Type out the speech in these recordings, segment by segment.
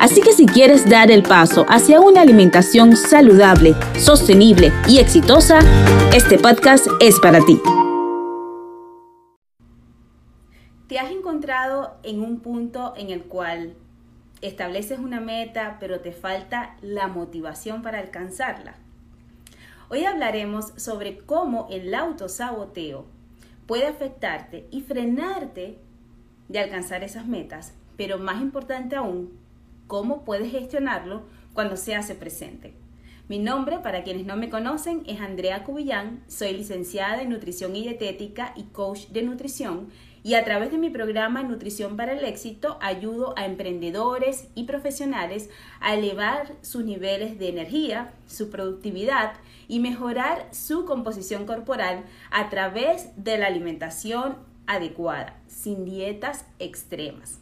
Así que si quieres dar el paso hacia una alimentación saludable, sostenible y exitosa, este podcast es para ti. ¿Te has encontrado en un punto en el cual estableces una meta pero te falta la motivación para alcanzarla? Hoy hablaremos sobre cómo el autosaboteo puede afectarte y frenarte de alcanzar esas metas, pero más importante aún, cómo puedes gestionarlo cuando se hace presente. Mi nombre, para quienes no me conocen, es Andrea Cubillán, soy licenciada en nutrición y dietética y coach de nutrición y a través de mi programa Nutrición para el Éxito ayudo a emprendedores y profesionales a elevar sus niveles de energía, su productividad y mejorar su composición corporal a través de la alimentación adecuada, sin dietas extremas.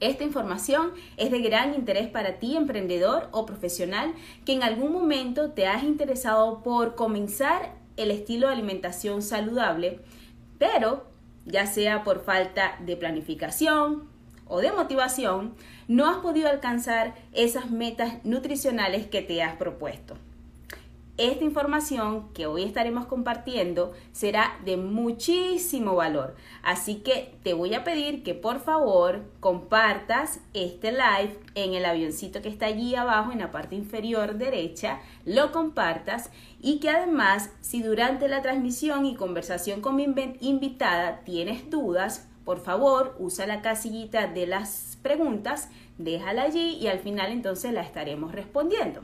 Esta información es de gran interés para ti, emprendedor o profesional, que en algún momento te has interesado por comenzar el estilo de alimentación saludable, pero ya sea por falta de planificación o de motivación, no has podido alcanzar esas metas nutricionales que te has propuesto. Esta información que hoy estaremos compartiendo será de muchísimo valor. Así que te voy a pedir que por favor compartas este live en el avioncito que está allí abajo en la parte inferior derecha, lo compartas y que además si durante la transmisión y conversación con mi invitada tienes dudas, por favor usa la casillita de las preguntas, déjala allí y al final entonces la estaremos respondiendo.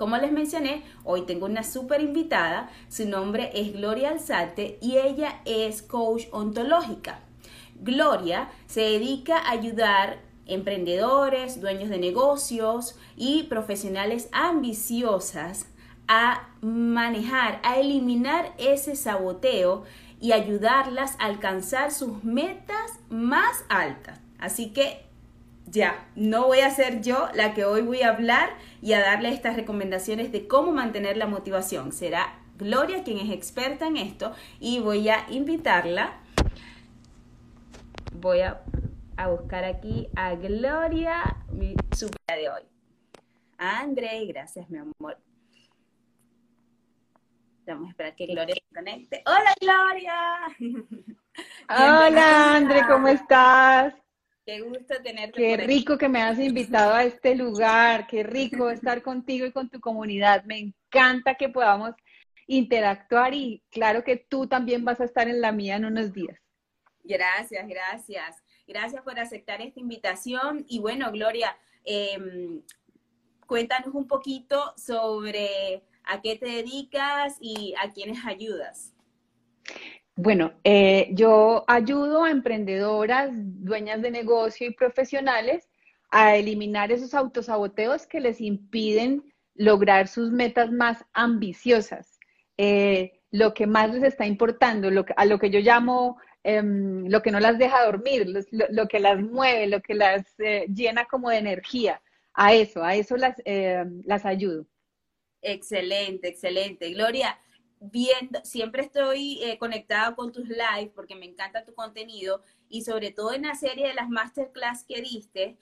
Como les mencioné, hoy tengo una súper invitada. Su nombre es Gloria Alzate y ella es coach ontológica. Gloria se dedica a ayudar emprendedores, dueños de negocios y profesionales ambiciosas a manejar, a eliminar ese saboteo y ayudarlas a alcanzar sus metas más altas. Así que ya, no voy a ser yo la que hoy voy a hablar y a darle estas recomendaciones de cómo mantener la motivación. Será Gloria quien es experta en esto y voy a invitarla. Voy a, buscar aquí a Gloria, mi super de hoy. André, gracias mi amor. Vamos a esperar que Gloria se conecte. Hola Gloria. Hola André, ¿cómo estás? Qué gusto tenerte. Qué rico que me has invitado a este lugar, qué rico estar contigo y con tu comunidad. Me encanta que podamos interactuar y claro que tú también vas a estar en la mía en unos días. Gracias, gracias. Gracias por aceptar esta invitación. Y bueno, Gloria, em, cuéntanos un poquito sobre a qué te dedicas y a quiénes ayudas. Bueno, eh, yo ayudo a emprendedoras, dueñas de negocio y profesionales a eliminar esos autosaboteos que les impiden lograr sus metas más ambiciosas. Eh, lo que más les está importando, lo a lo que yo llamo em, lo que no las deja dormir, lo, que las mueve, lo que las eh, llena como de energía. A eso, a eso las, las ayudo. Excelente, excelente. Gloria, viendo, siempre estoy eh, conectada con tus lives porque me encanta tu contenido y sobre todo en la serie de las masterclass que diste,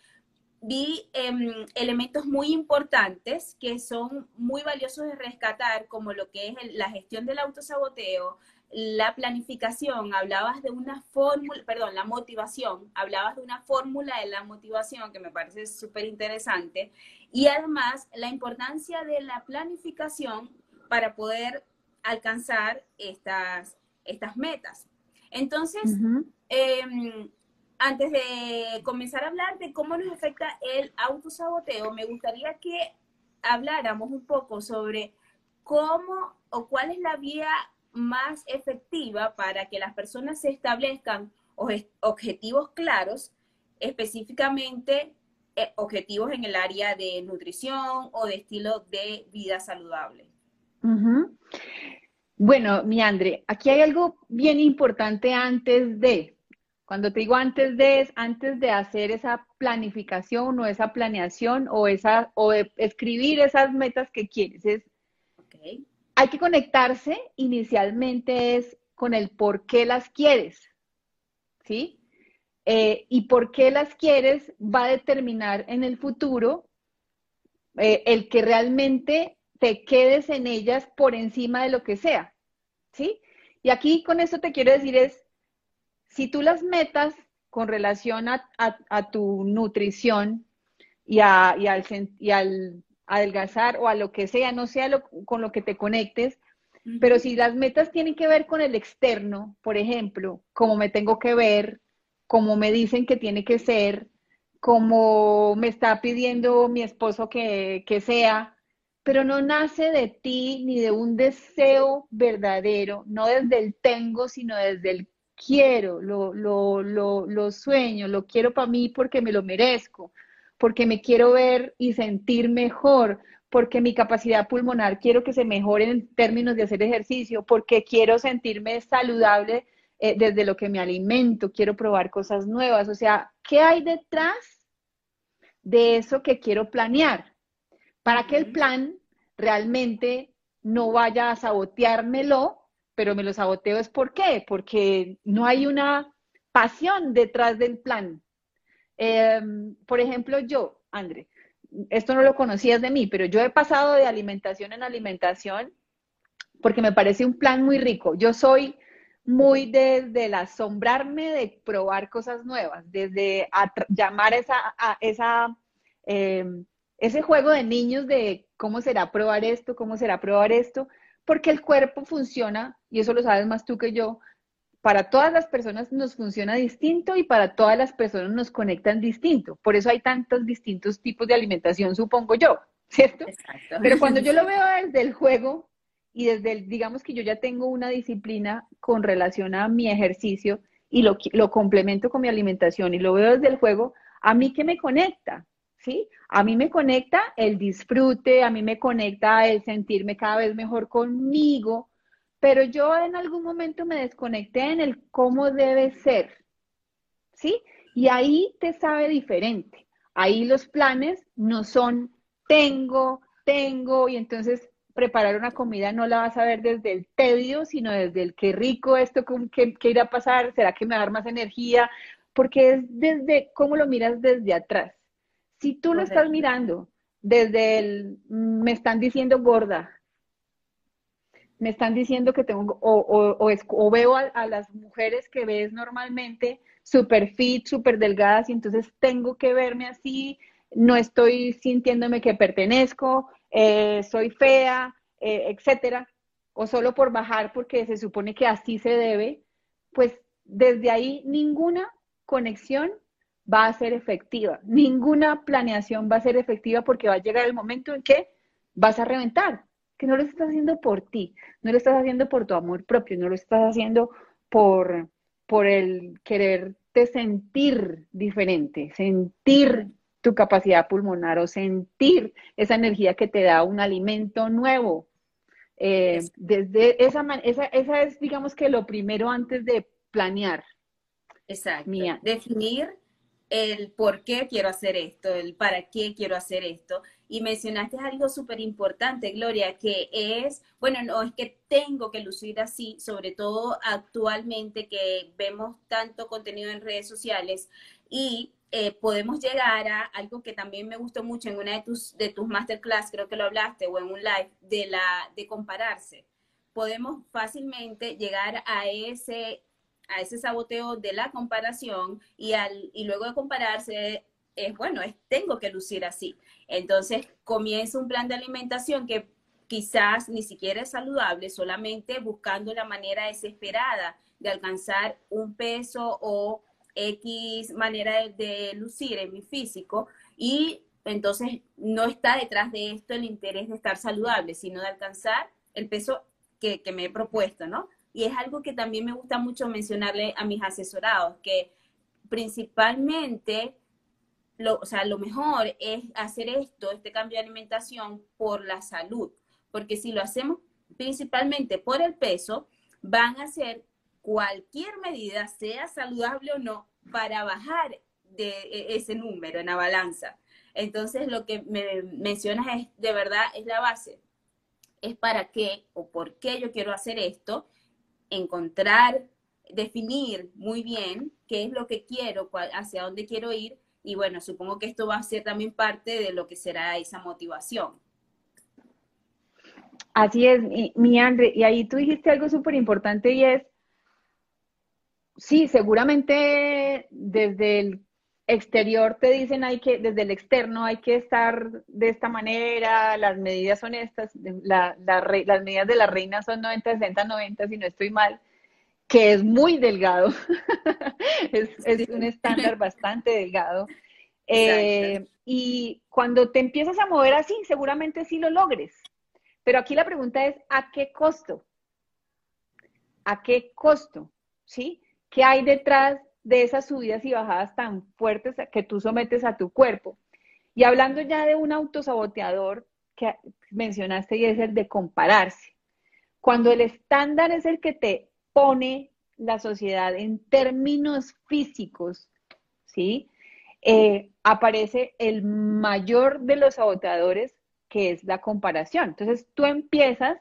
vi em, elementos muy importantes que son muy valiosos de rescatar, como lo que es la gestión del autosaboteo, la planificación, hablabas de una fórmula, perdón, la motivación, hablabas de una fórmula de la motivación que me parece súper interesante, y además la importancia de la planificación para poder alcanzar estas, estas metas. Entonces, em, antes de comenzar a hablar de cómo nos afecta el autosaboteo, me gustaría que habláramos un poco sobre cómo o cuál es la vía más efectiva para que las personas se establezcan objetivos claros, específicamente eh, objetivos en el área de nutrición o de estilo de vida saludable. Bueno, mi Andre, aquí hay algo bien importante antes de, cuando te digo antes de, es antes de hacer esa planificación o esa planeación o, esa, o escribir esas metas que quieres. Es, Hay que conectarse inicialmente es con el por qué las quieres, ¿sí? Eh, y por qué las quieres va a determinar en el futuro eh, el que realmente te quedes en ellas por encima de lo que sea, ¿sí? Y aquí con esto te quiero decir es, si tú las metas con relación a, tu nutrición y, a, al, y, al, adelgazar o a lo que sea, no sea con lo que te conectes, pero si las metas tienen que ver con el externo, por ejemplo, cómo me tengo que ver, cómo me dicen que tiene que ser, cómo me está pidiendo mi esposo que, que sea, pero no nace de ti ni de un deseo verdadero, no desde el tengo, sino desde el quiero, lo, lo, lo, lo sueño, lo quiero para mí porque me lo merezco, porque me quiero ver y sentir mejor, porque mi capacidad pulmonar quiero que se mejore en términos de hacer ejercicio, porque quiero sentirme saludable eh, desde lo que me alimento, quiero probar cosas nuevas. O sea, ¿qué hay detrás de eso que quiero planear? Para que el plan realmente no vaya a saboteármelo, pero me lo saboteo es por qué, porque no hay una pasión detrás del plan. Em, por ejemplo, yo, André, esto no lo conocías de mí, pero yo he pasado de alimentación en alimentación porque me parece un plan muy rico. Yo soy muy desde el asombrarme de probar cosas nuevas, desde llamar esa, a esa em, ese juego de niños de cómo será probar esto, cómo será probar esto, porque el cuerpo funciona, y eso lo sabes más tú que yo, para todas las personas nos funciona distinto y para todas las personas nos conectan distinto. Por eso hay tantos distintos tipos de alimentación, supongo yo, ¿cierto? Exacto. Pero cuando yo lo veo desde el juego y desde el, digamos que yo ya tengo una disciplina con relación a mi ejercicio y lo, lo complemento con mi alimentación y lo veo desde el juego, a mí que me conecta, ¿sí? A mí me conecta el disfrute, a mí me conecta el sentirme cada vez mejor conmigo, pero yo en algún momento me desconecté en el cómo debe ser, ¿sí? Y ahí te sabe diferente. Ahí los planes no son tengo, tengo, y entonces preparar una comida no la vas a ver desde el tedio, sino desde el qué rico esto, qué, qué irá a pasar, será que me va a dar más energía, porque es desde cómo lo miras desde atrás. Si tú lo estás mirando desde el, mm, me están diciendo gorda, me están diciendo que tengo, o, veo a, las mujeres que ves normalmente súper fit, súper delgadas, y entonces tengo que verme así, no estoy sintiéndome que pertenezco, eh, soy fea, eh, etcétera, o solo por bajar porque se supone que así se debe, pues desde ahí ninguna conexión va a ser efectiva. Ninguna planeación va a ser efectiva porque va a llegar el momento en que vas a reventar, que no lo estás haciendo por ti, no lo estás haciendo por tu amor propio, no lo estás haciendo por, por el quererte sentir diferente, sentir tu capacidad pulmonar o sentir esa energía que te da un alimento nuevo. Eh, desde esa, esa, esa es, digamos que lo primero antes de planear. Exacto. Definir el por qué quiero hacer esto, el para qué quiero hacer esto. Y mencionaste algo súper importante, Gloria, que es, bueno, no es que tengo que lucir así, sobre todo actualmente que vemos tanto contenido en redes sociales y eh, podemos llegar a algo que también me gustó mucho en una de tus, de tus masterclass, creo que lo hablaste, o en un live, de, la, de compararse. Podemos fácilmente llegar a ese a ese saboteo de la comparación y, al, y luego de compararse es, bueno, es, tengo que lucir así. Entonces comienza un plan de alimentación que quizás ni siquiera es saludable, solamente buscando la manera desesperada de alcanzar un peso o X manera de, lucir en mi físico y entonces no está detrás de esto el interés de estar saludable, sino de alcanzar el peso que, que me he propuesto, ¿no? Y es algo que también me gusta mucho mencionarle a mis asesorados, que principalmente lo, o sea, lo mejor es hacer esto, este cambio de alimentación por la salud, porque si lo hacemos principalmente por el peso, van a hacer cualquier medida, sea saludable o no, para bajar de e, ese número en la balanza. Entonces, lo que me mencionas es, de verdad, es la base. Es para qué o por qué yo quiero hacer esto, encontrar, definir muy bien qué es lo que quiero, hacia dónde quiero ir y bueno, supongo que esto va a ser también parte de lo que será esa motivación. Así es, mi, Andre, y ahí tú dijiste algo súper importante y es, sí, seguramente desde el exterior te dicen hay que, desde el externo hay que estar de esta manera, las medidas son estas, las medidas de la reina son 90, 60, 90, si no estoy mal, que es muy delgado, es, un estándar bastante delgado. Eh, y cuando te empiezas a mover así, seguramente sí lo logres. Pero aquí la pregunta es, ¿a qué costo? ¿A qué costo? ¿Sí? ¿Qué hay detrás de esas subidas y bajadas tan fuertes que tú sometes a tu cuerpo? Y hablando ya de un autosaboteador que mencionaste y es el de compararse. Cuando el estándar es el que te pone la sociedad en términos físicos, ¿sí? Eh, aparece el mayor de los saboteadores, que es la comparación. Entonces tú empiezas,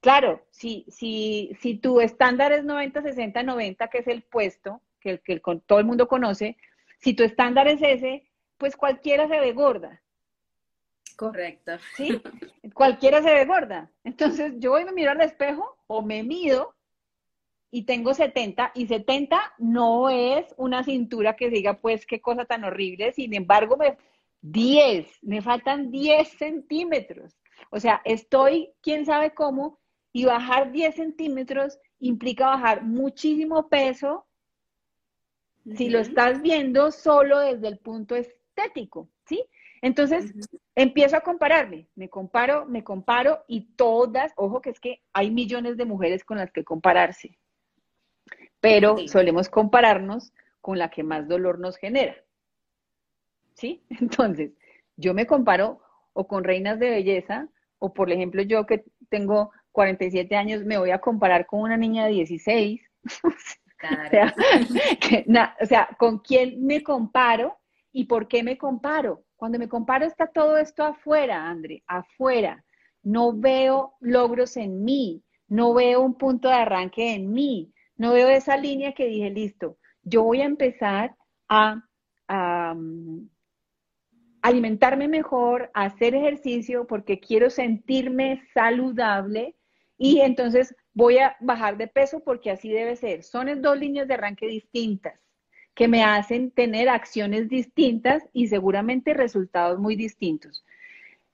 claro, si, si, si tu estándar es 90, 60, 90, que es el puesto, que, el, que todo el mundo conoce, si tu estándar es ese, pues cualquiera se ve gorda. Correcto. ¿Sí? Cualquiera se ve gorda. Entonces yo voy a mirar al espejo o me mido y tengo 70 y 70 no es una cintura que diga pues qué cosa tan horrible, sin embargo me 10, me faltan 10 centímetros. O sea, estoy, quién sabe cómo, y bajar 10 centímetros implica bajar muchísimo peso si lo estás viendo solo desde el punto estético, ¿sí? Entonces, empiezo a compararme, me comparo, me comparo y todas, ojo que es que hay millones de mujeres con las que compararse pero solemos compararnos con la que más dolor nos genera. ¿Sí? Entonces, yo me comparo o con reinas de belleza, o por ejemplo yo que tengo 47 años, me voy a comparar con una niña de 16. o, sea, ¿con quién me comparo y por qué me comparo? Cuando me comparo está todo esto afuera, André, afuera. No veo logros en mí, no veo un punto de arranque en mí, no veo esa línea que dije, listo, yo voy a empezar a, mm, alimentarme mejor, a hacer ejercicio porque quiero sentirme saludable y entonces voy a bajar de peso porque así debe ser. Son dos líneas de arranque distintas que me hacen tener acciones distintas y seguramente resultados muy distintos.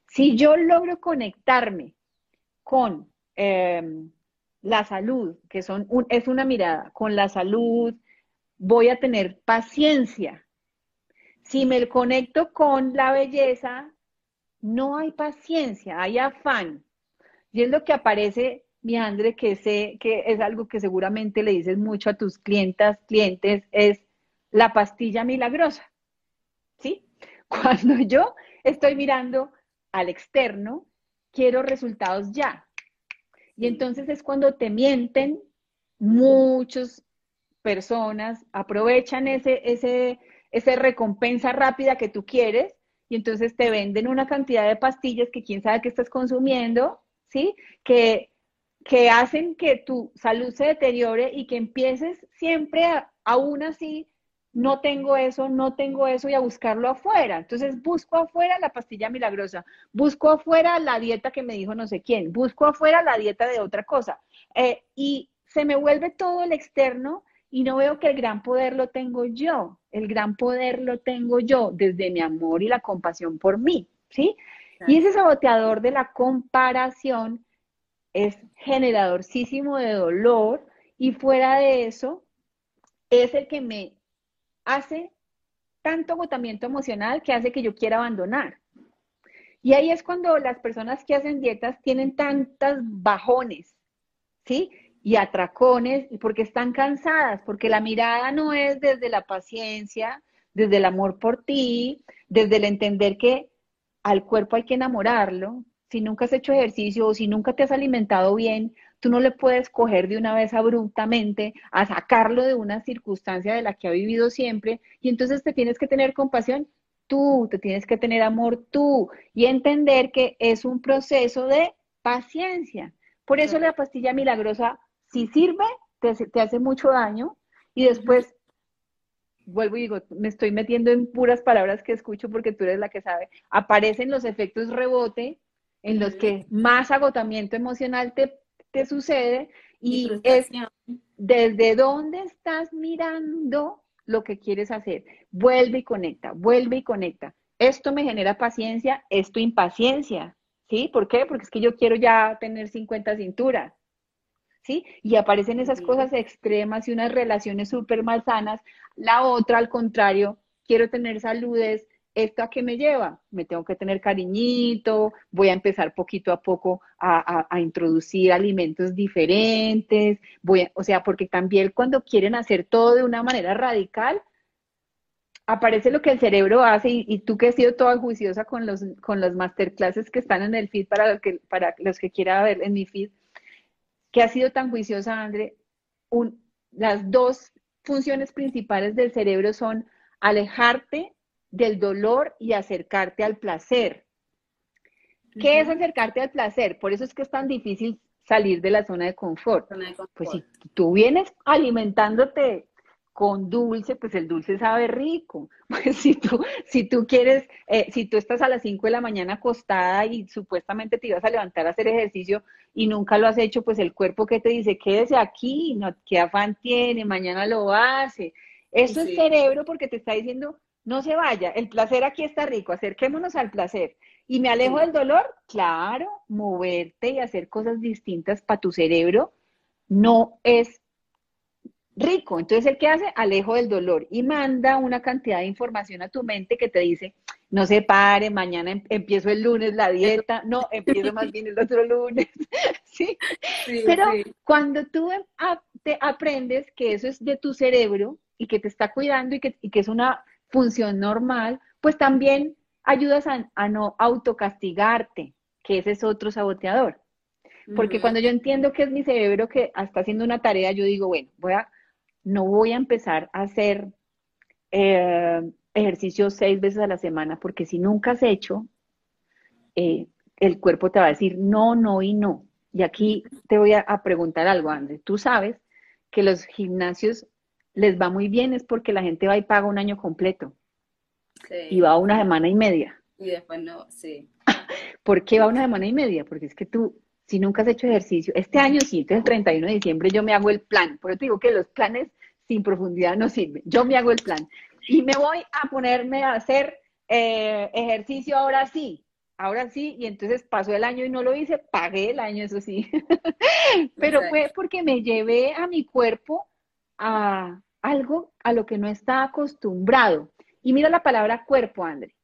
Si yo logro conectarme con em, la salud, que son es una mirada, con la salud voy a tener paciencia. Si me conecto con la belleza, no hay paciencia, hay afán. Y es lo que aparece, mi Andre, que sé que es algo que seguramente le dices mucho a tus clientas, clientes, es la pastilla milagrosa. ¿Sí? Cuando yo estoy mirando al externo, quiero resultados ya. Y entonces es cuando te mienten, muchas personas aprovechan ese, ese, esa recompensa rápida que tú quieres y entonces te venden una cantidad de pastillas que quién sabe que estás consumiendo, ¿sí? Que, que hacen que tu salud se deteriore y que empieces siempre aún así no tengo eso, no tengo eso y a buscarlo afuera. Entonces busco afuera la pastilla milagrosa, busco afuera la dieta que me dijo no sé quién, busco afuera la dieta de otra cosa. Eh, y se me vuelve todo el externo y no veo que el gran poder lo tengo yo. El gran poder lo tengo yo desde mi amor y la compasión por mí, ¿sí? Y ese saboteador de la comparación es generadorcísimo de dolor y fuera de eso es el que me hace tanto agotamiento emocional que hace que yo quiera abandonar. Y ahí es cuando las personas que hacen dietas tienen tantas bajones, ¿sí? Y atracones, porque están cansadas, porque la mirada no es desde la paciencia, desde el amor por ti, desde el entender que al cuerpo hay que enamorarlo. Si nunca has hecho ejercicio o si nunca te has alimentado bien, tú no le puedes coger de una vez abruptamente a sacarlo de una circunstancia de la que ha vivido siempre y entonces te tienes que tener compasión tú, te tienes que tener amor tú y entender que es un proceso de paciencia. Por eso la pastilla milagrosa, si sirve, te, hace mucho daño y después vuelvo y digo, me estoy metiendo en puras palabras que escucho porque tú eres la que sabe, aparecen los efectos rebote en los que más agotamiento emocional te, te sucede y, es desde dónde estás mirando lo que quieres hacer. Vuelve y conecta, vuelve y conecta. Esto me genera paciencia, esto impaciencia. ¿Sí? ¿Por qué? Porque es que yo quiero ya tener 50 cinturas. ¿Sí? Y aparecen esas cosas extremas y unas relaciones súper malsanas. La otra, al contrario, quiero tener saludes, ¿esto a qué me lleva? Me tengo que tener cariñito, voy a empezar poquito a poco a, introducir alimentos diferentes, voy o sea, porque también cuando quieren hacer todo de una manera radical, aparece lo que el cerebro hace y, tú que has sido toda juiciosa con los, con los masterclasses que están en el feed para, los que, para los que quiera ver en mi feed, que ha sido tan juiciosa, André, las dos funciones principales del cerebro son alejarte del dolor y acercarte al placer. ¿Qué es acercarte al placer? Por eso es que es tan difícil salir de la zona de confort. Pues si tú vienes alimentándote con dulce, pues el dulce sabe rico. Pues si tú, si tú quieres, eh, si tú estás a las 5 de la mañana acostada y supuestamente te ibas a levantar a hacer ejercicio y nunca lo has hecho, pues el cuerpo que te dice, quédese aquí, no, qué afán tiene, mañana lo hace. Eso es cerebro porque te está diciendo, no se vaya, el placer aquí está rico, acerquémonos al placer. ¿Y me alejo del dolor? Claro, moverte y hacer cosas distintas para tu cerebro no es rico. Entonces, ¿el qué hace? Alejo del dolor y manda una cantidad de información a tu mente que te dice, no se pare, mañana em-, empiezo el lunes la dieta, no, empiezo más bien el otro lunes. ¿Sí? Pero cuando tú te aprendes que eso es de tu cerebro y que te está cuidando y que, y que es una función normal, pues también ayudas a, no autocastigarte, que ese es otro saboteador. Porque cuando yo entiendo que es mi cerebro que está haciendo una tarea, yo digo, bueno, voy a, no voy a empezar a hacer eh, ejercicio seis veces a la semana, porque si nunca has hecho, eh, el cuerpo te va a decir no, no y no. Y aquí te voy a, a preguntar algo, André. Tú sabes que los gimnasios les va muy bien es porque la gente va y paga un año completo. Y va una semana y media. Y después no, sí. ¿Por qué va una semana y media? Porque es que tú, si nunca has hecho ejercicio, este año sí, entonces el 31 de diciembre yo me hago el plan. Por eso te digo que los planes sin profundidad no sirven. Yo me hago el plan. Y me voy a ponerme a hacer eh, ejercicio ahora sí. Ahora sí, y entonces pasó el año y no lo hice, pagué el año, eso sí. Pero fue porque me llevé a mi cuerpo a algo a lo que no está acostumbrado. Y mira la palabra cuerpo, André.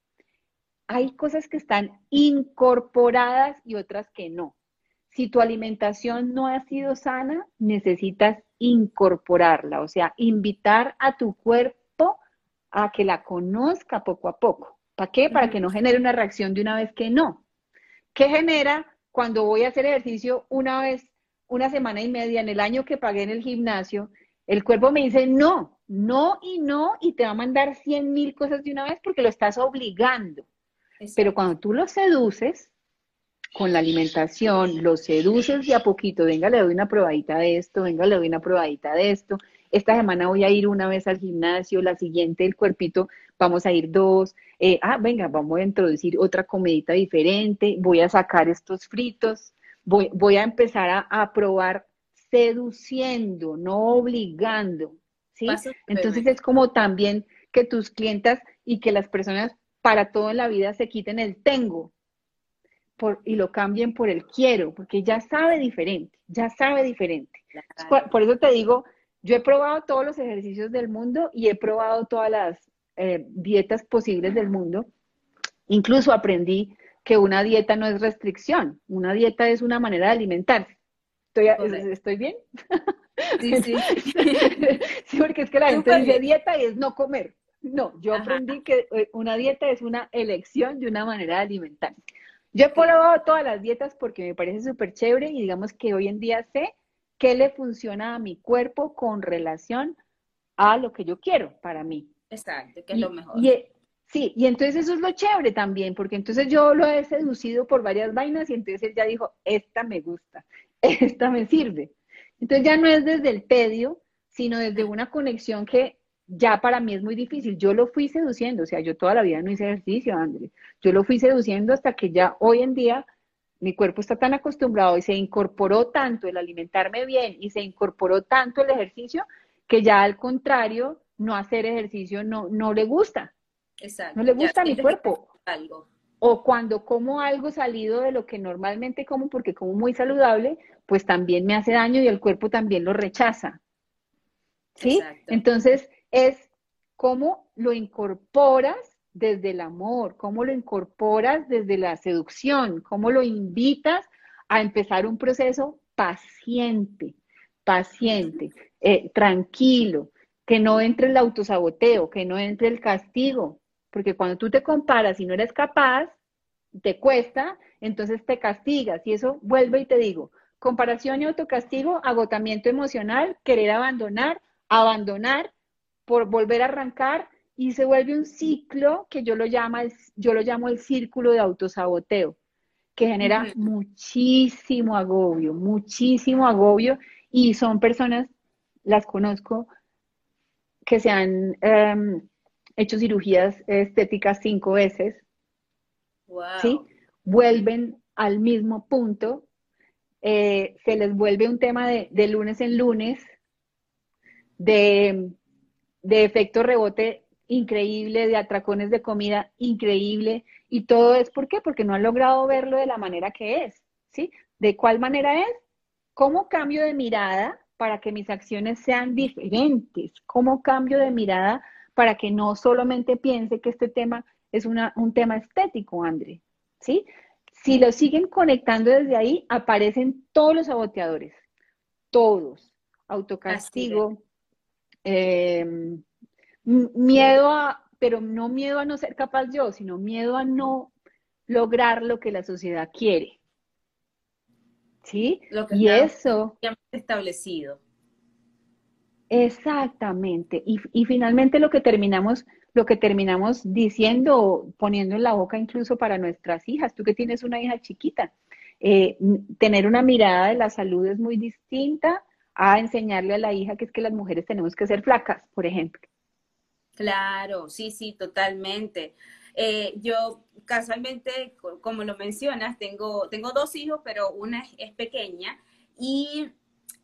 Hay cosas que están incorporadas y otras que no. Si tu alimentación no ha sido sana, necesitas incorporarla, o sea, invitar a tu cuerpo a que la conozca poco a poco. ¿Para qué? Para que no genere una reacción de una vez que no. ¿Qué genera cuando voy a hacer ejercicio una vez, una semana y media en el año que pagué en el gimnasio? El cuerpo me dice no, no y no, y te va a mandar cien mil cosas de una vez porque lo estás obligando. Pero cuando tú lo seduces con la alimentación, lo seduces de a poquito, venga, le doy una probadita de esto, venga, le doy una probadita de esto. Esta semana voy a ir una vez al gimnasio, la siguiente el cuerpito, vamos a ir dos. Eh, ah, venga, vamos a introducir otra comidita diferente, voy a sacar estos fritos, voy, voy a empezar a, a probar seduciendo, no obligando. ¿sí? Entonces es como también que tus clientas y que las personas para todo en la vida se quiten el tengo por, y lo cambien por el quiero, porque ya sabe diferente, ya sabe diferente. Por, eso te digo, yo he probado todos los ejercicios del mundo y he probado todas las eh, dietas posibles del mundo. Incluso aprendí que una dieta no es restricción, una dieta es una manera de alimentarse. ¿Estoy, ¿Estoy bien? Sí, sí. sí, porque es que la gente dice dieta y es no comer. No, yo aprendí que eh, una dieta es una elección de una manera de alimentarse. Yo he probado todas las dietas porque me parece súper chévere y digamos que hoy en día sé qué le funciona a mi cuerpo con relación a lo que yo quiero para mí. Exacto, que es lo mejor. E, sí, y entonces eso es lo chévere también, porque entonces yo lo he seducido por varias vainas y entonces él ya dijo, esta me gusta, esta me sirve. Entonces ya no es desde el tedio, sino desde una conexión que ya para mí es muy difícil. Yo lo fui seduciendo, o sea, yo toda la vida no hice ejercicio, Andrés. Yo lo fui seduciendo hasta que ya hoy en día mi cuerpo está tan acostumbrado y se incorporó tanto el alimentarme bien y se incorporó tanto el ejercicio que ya al contrario, no hacer ejercicio no, no le gusta. Exacto. No le gusta a mi cuerpo. Algo. O cuando como algo salido de lo que normalmente como, porque como muy saludable, pues también me hace daño y el cuerpo también lo rechaza. ¿Sí? Entonces, es cómo lo incorporas desde el amor, cómo lo incorporas desde la seducción, cómo lo invitas a empezar un proceso paciente, paciente, eh, tranquilo, que no entre el autosaboteo, que no entre el castigo, porque cuando tú te comparas y no eres capaz, te cuesta, entonces te castigas y eso vuelve y te digo, comparación y autocastigo, agotamiento emocional, querer abandonar, abandonar por volver a arrancar y se vuelve un ciclo que yo lo llamo, yo lo llamo el círculo de autosaboteo, que genera muchísimo agobio, muchísimo agobio. Y son personas, las conozco, que se han em, hecho cirugías estéticas cinco veces, ¿sí? Vuelven al mismo punto, eh, se les vuelve un tema de, de lunes en lunes, de de efecto rebote increíble, de atracones de comida increíble, y todo es ¿por qué? Porque no han logrado verlo de la manera que es, ¿sí? ¿De cuál manera es? ¿Cómo cambio de mirada para que mis acciones sean diferentes? ¿Cómo cambio de mirada para que no solamente piense que este tema es una, un tema estético, André? ¿Sí? Si lo siguen conectando desde ahí, aparecen todos los saboteadores, todos. Autocastigo, eh, miedo a, pero no miedo a no ser capaz yo, sino miedo a no lograr lo que la sociedad quiere. ¿Sí? Lo que y eso. Establecido. Exactamente. Y, y, finalmente lo que terminamos, lo que terminamos diciendo, poniendo en la boca incluso para nuestras hijas, tú que tienes una hija chiquita, eh, tener una mirada de la salud es muy distinta a enseñarle a la hija que es que las mujeres tenemos que ser flacas, por ejemplo. Claro, sí, sí, totalmente. Eh, yo casualmente, como lo mencionas, tengo, tengo dos hijos, pero una es, pequeña y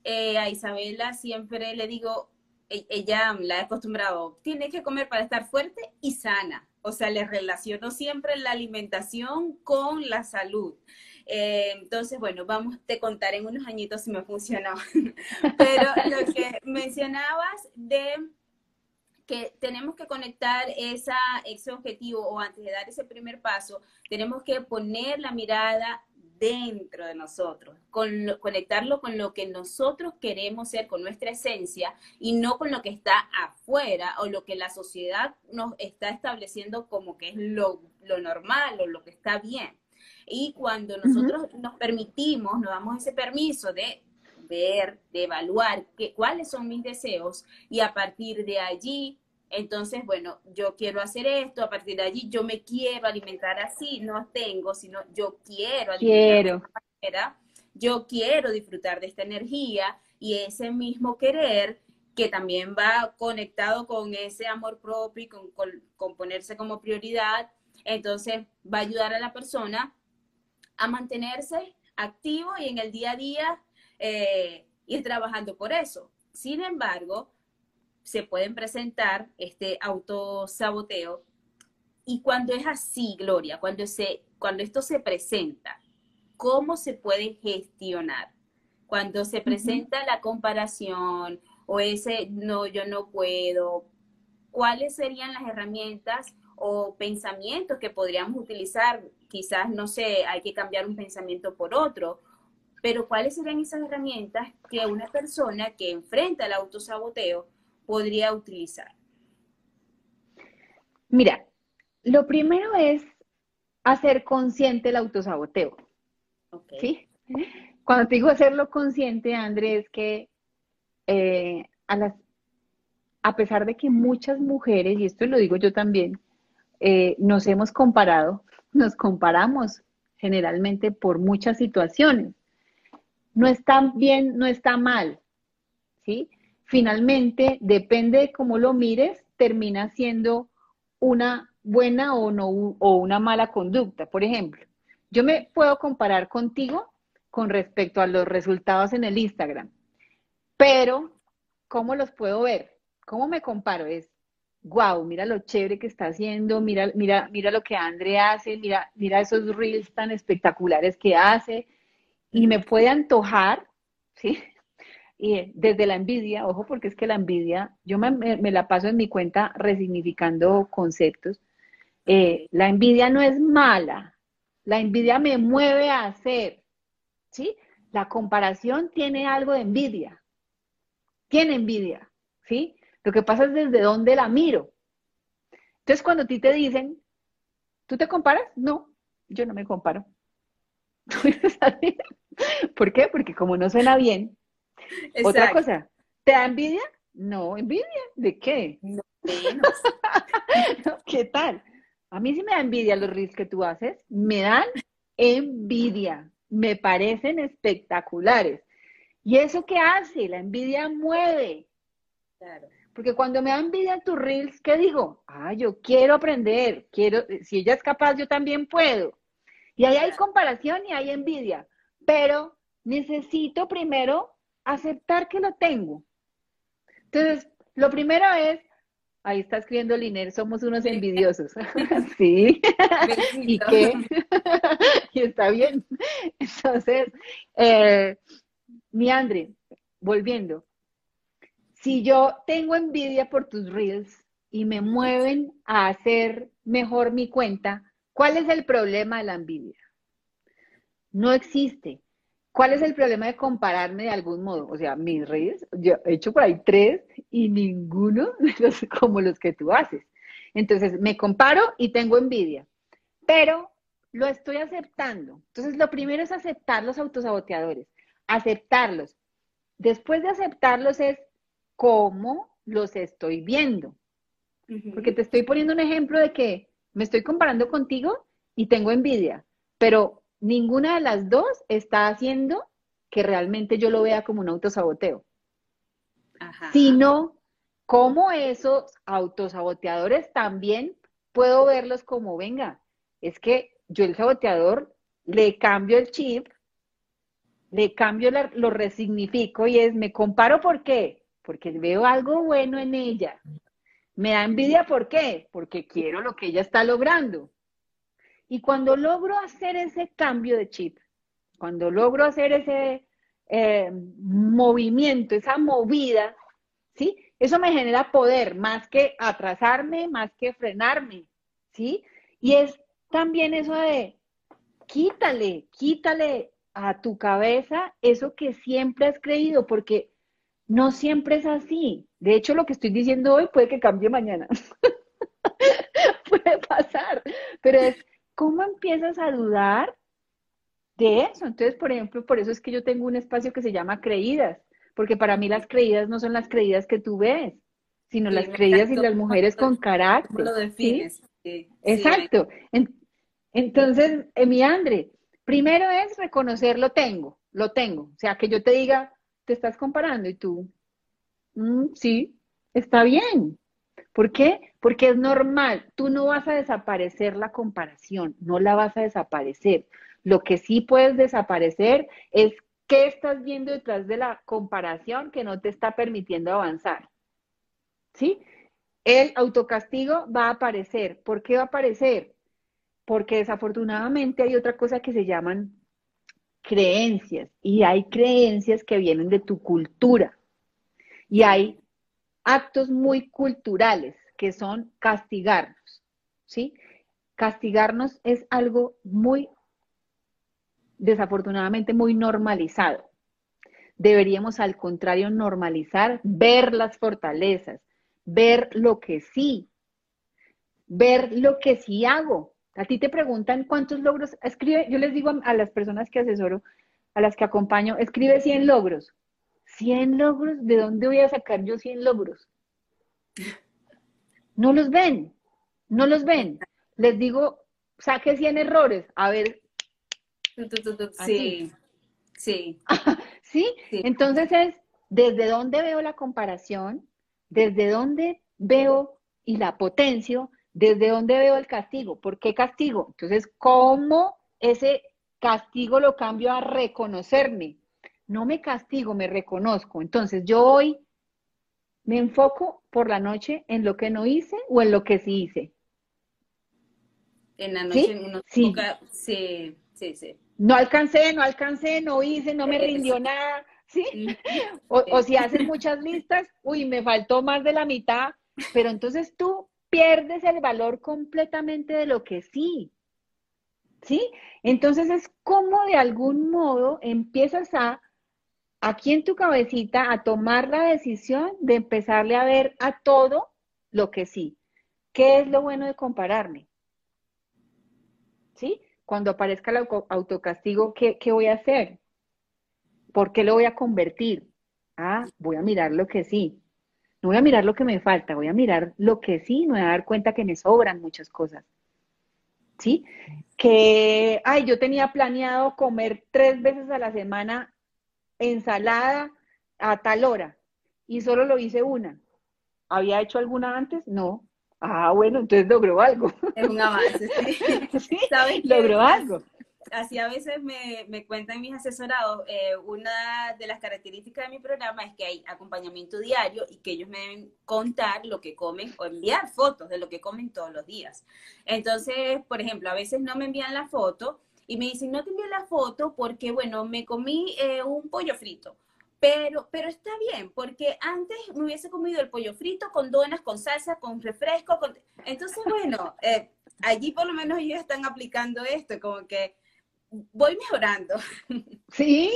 eh, a Isabela siempre le digo, e, ella la ha acostumbrado, tiene que comer para estar fuerte y sana. O sea, le relaciono siempre la alimentación con la salud. Eh, entonces, bueno, vamos, te contaré en unos añitos si me funcionó. Pero lo que mencionabas de que tenemos que conectar ese objetivo o antes de dar ese primer paso, tenemos que poner la mirada dentro de nosotros, con conectarlo con lo que nosotros queremos ser, con nuestra esencia y no con lo que está afuera o lo que la sociedad nos está estableciendo como que es lo, lo normal o lo que está bien. Y cuando nosotros nos permitimos, nos damos ese permiso de ver, de evaluar que, cuáles son mis deseos y a partir de allí, entonces, bueno, yo quiero hacer esto, a partir de allí yo me quiero alimentar así, no tengo, sino yo quiero alimentar quiero. de esta manera, yo quiero disfrutar de esta energía y ese mismo querer que también va conectado con ese amor propio y con, con ponerse como prioridad, entonces va a ayudar a la persona a mantenerse activo y en el día a día eh, ir trabajando por eso. Sin embargo, se pueden presentar este autosaboteo y cuando es así, Gloria, cuando, se, cuando esto se presenta, ¿cómo se puede gestionar? Cuando se presenta la comparación o ese no, yo no puedo, ¿cuáles serían las herramientas o pensamientos que podríamos utilizar quizás, no sé, hay que cambiar un pensamiento por otro, pero ¿cuáles serían esas herramientas que una persona que enfrenta el autosaboteo podría utilizar? Mira, lo primero es hacer consciente el autosaboteo. ¿Sí? Cuando te digo hacerlo consciente, Andrés, es que eh, a, las, a pesar de que muchas mujeres, y esto lo digo yo también, eh, nos hemos comparado, nos comparamos generalmente por muchas situaciones. No está bien, no está mal, ¿sí? Finalmente, depende de cómo lo mires, termina siendo una buena o, no, o una mala conducta. Por ejemplo, yo me puedo comparar contigo con respecto a los resultados en el Instagram, pero ¿cómo los puedo ver? ¿Cómo me comparo? Es, wow, mira lo chévere que está haciendo, mira, mira, mira lo que Andre hace, mira, mira esos reels tan espectaculares que hace, y me puede antojar, ¿sí? Y desde la envidia, ojo, porque es que la envidia, yo me, la paso en mi cuenta resignificando conceptos. Eh, la envidia no es mala, la envidia me mueve a hacer, ¿sí? La comparación tiene algo de envidia, tiene envidia, ¿sí? Lo que pasa es desde dónde la miro. Entonces, cuando a ti te dicen, ¿tú te comparas? No, yo no me comparo. ¿Por qué? Porque como no suena bien. Otra cosa, ¿te da envidia? No, envidia. ¿De qué? No, ¿Qué tal? A mí sí me da envidia los reels que tú haces. Me dan envidia. Me parecen espectaculares. ¿Y eso qué hace? La envidia mueve. Claro. Porque cuando me da envidia tus reels, ¿qué digo? Ah, yo quiero aprender, quiero, si ella es capaz, yo también puedo. Y ahí hay comparación y hay envidia, pero necesito primero aceptar que lo tengo. Entonces, lo primero es, ahí está escribiendo Liner, somos unos envidiosos. sí. ¿Y qué? y está bien. Entonces, eh, mi Andre, volviendo, si yo tengo envidia por tus reels y me mueven a hacer mejor mi cuenta, ¿cuál es el problema de la envidia? No existe. ¿Cuál es el problema de compararme de algún modo? O sea, mis reels, yo he hecho por ahí tres y ninguno como los que tú haces. Entonces, me comparo y tengo envidia, pero lo estoy aceptando. Entonces, lo primero es aceptar los autosaboteadores, aceptarlos. Después de aceptarlos es cómo los estoy viendo. Porque te estoy poniendo un ejemplo de que me estoy comparando contigo y tengo envidia, pero ninguna de las dos está haciendo que realmente yo lo vea como un autosaboteo. Sino cómo esos autosaboteadores también puedo verlos como, venga, es que yo el saboteador le cambio el chip, le cambio, lo resignifico y es, me comparo por qué, porque veo algo bueno en ella. Me da envidia, ¿por qué? Porque quiero lo que ella está logrando. Y cuando logro hacer ese cambio de chip, cuando logro hacer ese eh, movimiento, esa movida, ¿sí? Eso me genera poder, más que atrasarme, más que frenarme, ¿sí? Y es también eso de, quítale, quítale a tu cabeza eso que siempre has creído, porque no siempre es así. De hecho, lo que estoy diciendo hoy puede que cambie mañana. puede pasar. Pero es cómo empiezas a dudar de eso. Entonces, por ejemplo, por eso es que yo tengo un espacio que se llama creídas. Porque para mí las creídas no son las creídas que tú ves, sino las creídas y las mujeres con carácter. ¿Cómo lo defines? Exacto. Entonces, mi Andre, primero es reconocer lo tengo, lo tengo. O sea, que yo te diga, te estás comparando y tú, mm, sí, está bien. ¿Por qué? Porque es normal. Tú no vas a desaparecer la comparación, no la vas a desaparecer. Lo que sí puedes desaparecer es qué estás viendo detrás de la comparación que no te está permitiendo avanzar. ¿Sí? El autocastigo va a aparecer. ¿Por qué va a aparecer? Porque desafortunadamente hay otra cosa que se llaman creencias y hay creencias que vienen de tu cultura y hay actos muy culturales que son castigarnos, ¿sí? Castigarnos es algo muy, desafortunadamente, muy normalizado. Deberíamos, al contrario, normalizar, ver las fortalezas, ver lo que sí. ver lo que sí hago. A ti te preguntan cuántos logros, escribe, yo les digo a, las personas que asesoro, a las que acompaño, escribe 100 logros. 100 logros, ¿de dónde voy a sacar yo 100 logros? No los ven, no los ven. Les digo, saque 100 errores, a ver. Sí, sí. ¿Sí? Entonces es, ¿desde dónde veo la comparación? ¿Desde dónde veo y la potencio? ¿Desde dónde veo el castigo? ¿Por qué castigo? Entonces, ¿cómo ese castigo lo cambio a reconocerme? No me castigo, me reconozco. Entonces, yo hoy me enfoco por la noche en lo que no hice o en lo que sí hice. En la noche uno sí. sí, sí, sí. No alcancé, no alcancé, no hice, no me rindió nada. ¿Sí? O, o si haces muchas listas, uy, me faltó más de la mitad, pero entonces tú pierdes el valor completamente de lo que sí. ¿Sí? Entonces es como de algún modo empiezas a, aquí en tu cabecita, a tomar la decisión de empezarle a ver a todo lo que sí. ¿Qué es lo bueno de compararme? ¿Sí? Cuando aparezca el autocastigo, ¿qué, ¿qué voy a hacer? ¿Por qué lo voy a convertir? Ah, voy a mirar lo que sí. No voy a mirar lo que me falta, voy a mirar lo que sí, me voy a dar cuenta que me sobran muchas cosas. ¿Sí? Que, ay, yo tenía planeado comer tres veces a la semana ensalada a tal hora y solo lo hice una. ¿Había hecho alguna antes? No. Ah, bueno, entonces logró algo. Es un avance, sí. ¿Sabes logró algo así a veces me, me cuentan mis asesorados, eh, una de las características de mi programa es que hay acompañamiento diario y que ellos me deben contar lo que comen o enviar fotos de lo que comen todos los días. Entonces, por ejemplo, a veces no me envían la foto y me dicen, no te envío la foto porque, bueno, me comí eh, un pollo frito. Pero, pero está bien, porque antes me hubiese comido el pollo frito con donas, con salsa, con refresco. Con... Entonces, bueno, eh, allí por lo menos ellos están aplicando esto, como que voy mejorando. Sí,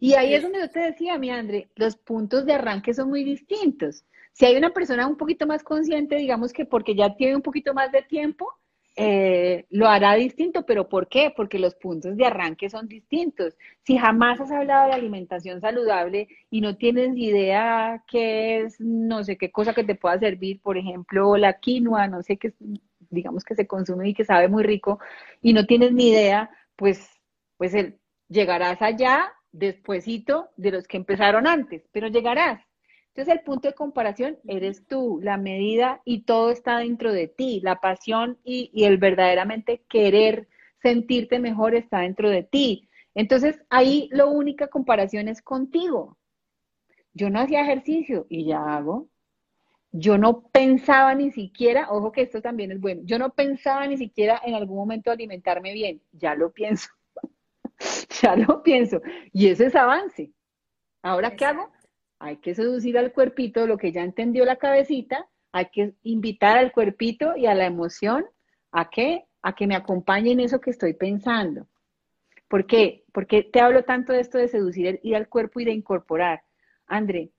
y ahí es donde yo te decía, mi Andre, los puntos de arranque son muy distintos. Si hay una persona un poquito más consciente, digamos que porque ya tiene un poquito más de tiempo, eh, lo hará distinto, pero ¿por qué? Porque los puntos de arranque son distintos. Si jamás has hablado de alimentación saludable y no tienes idea qué es, no sé qué cosa que te pueda servir, por ejemplo, la quinoa, no sé qué, digamos que se consume y que sabe muy rico, y no tienes ni idea, pues, pues el, llegarás allá despuesito de los que empezaron antes, pero llegarás. Entonces el punto de comparación eres tú, la medida y todo está dentro de ti, la pasión y, y el verdaderamente querer sentirte mejor está dentro de ti. Entonces ahí la única comparación es contigo. Yo no hacía ejercicio y ya hago. Yo no pensaba ni siquiera, ojo que esto también es bueno, yo no pensaba ni siquiera en algún momento alimentarme bien, ya lo pienso, ya lo pienso. Y eso es avance. Ahora, ¿qué hago? Hay que seducir al cuerpito lo que ya entendió la cabecita, hay que invitar al cuerpito y a la emoción a que, a que me acompañen eso que estoy pensando. ¿Por qué? Porque te hablo tanto de esto de seducir ir al cuerpo y de incorporar. André,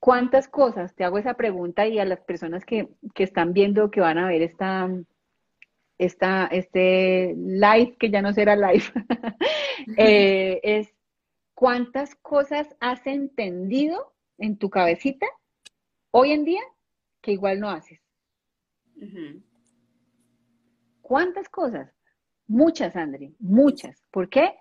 ¿Cuántas cosas? Te hago esa pregunta y a las personas que, están viendo, que van a ver esta, esta, este live, que ya no será live, eh, es cuántas cosas has entendido en tu cabecita hoy en día que igual no haces. ¿Cuántas cosas? Muchas, André, muchas. ¿Por qué?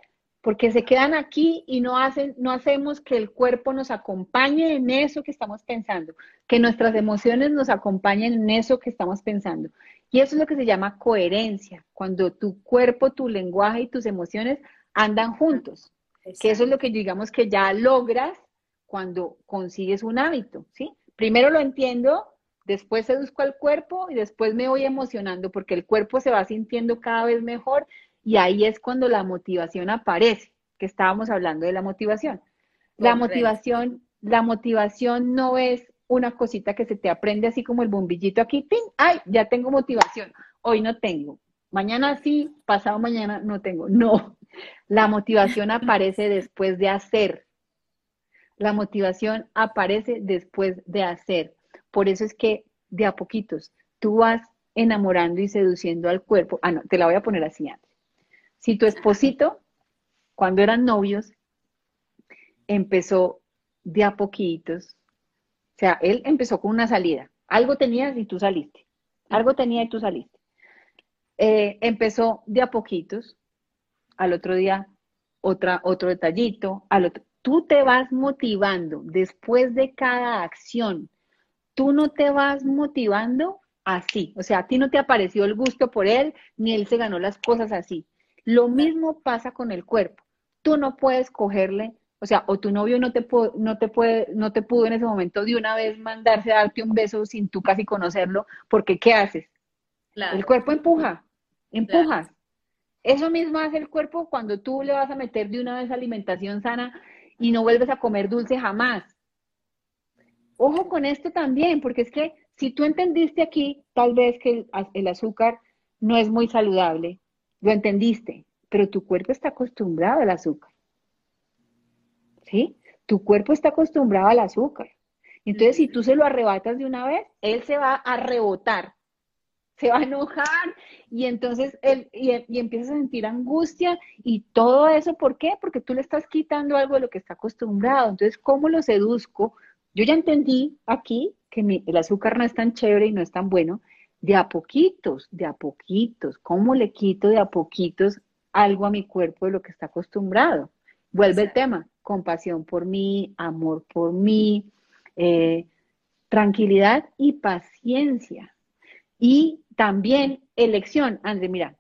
Porque se quedan aquí y no hacen, no hacemos que el cuerpo nos acompañe en eso que estamos pensando, que nuestras emociones nos acompañen en eso que estamos pensando. Y eso es lo que se llama coherencia, cuando tu cuerpo, tu lenguaje y tus emociones andan juntos. Que eso es lo que digamos que ya logras cuando consigues un hábito, ¿sí? Primero lo entiendo, después seduzco al cuerpo y después me voy emocionando porque el cuerpo se va sintiendo cada vez mejor y ahí es cuando la motivación aparece, que estábamos hablando de la motivación. La motivación, la motivación no es una cosita que se te aprende así como el bombillito aquí, ¡pin! ¡ay! Ya tengo motivación. Hoy no tengo. Mañana sí, pasado mañana no tengo. No. La motivación aparece después de hacer. La motivación aparece después de hacer. Por eso es que de a poquitos tú vas enamorando y seduciendo al cuerpo. Ah, no, te la voy a poner así antes. Si tu esposito, cuando eran novios, empezó de a poquitos, o sea, él empezó con una salida, algo tenías y tú saliste, algo tenía y tú saliste. Eh, empezó de a poquitos, al otro día otra, otro detallito. Tú te vas motivando después de cada acción. Tú no te vas motivando así. O sea, a ti no te apareció el gusto por él, ni él se ganó las cosas así. Lo mismo pasa con el cuerpo. Tú no puedes cogerle, o sea, o tu novio no te, no te, puede, no te pudo en ese momento de una vez mandarse a darte un beso sin tú casi conocerlo, porque ¿qué haces? El cuerpo empuja, empujas. Eso mismo hace el cuerpo cuando tú le vas a meter de una vez alimentación sana y no vuelves a comer dulce jamás. Ojo con esto también, porque es que si tú entendiste aquí, tal vez que el, azúcar no es muy saludable, lo entendiste, pero tu cuerpo está acostumbrado al azúcar. ¿Sí? Tu cuerpo está acostumbrado al azúcar. Entonces, si tú se lo arrebatas de una vez, él se va a rebotar, se va a enojar y entonces él y, empieza a sentir angustia y todo eso, ¿por qué? Porque tú le estás quitando algo de lo que está acostumbrado. Entonces, ¿cómo lo seduzco? Yo ya entendí aquí que el azúcar no es tan chévere y no es tan bueno, de a poquitos, de a poquitos. ¿Cómo le quito de a poquitos algo a mi cuerpo de lo que está acostumbrado? Vuelve el tema, compasión por mí, amor por mí, eh, tranquilidad y paciencia. Y también elección. André, mira,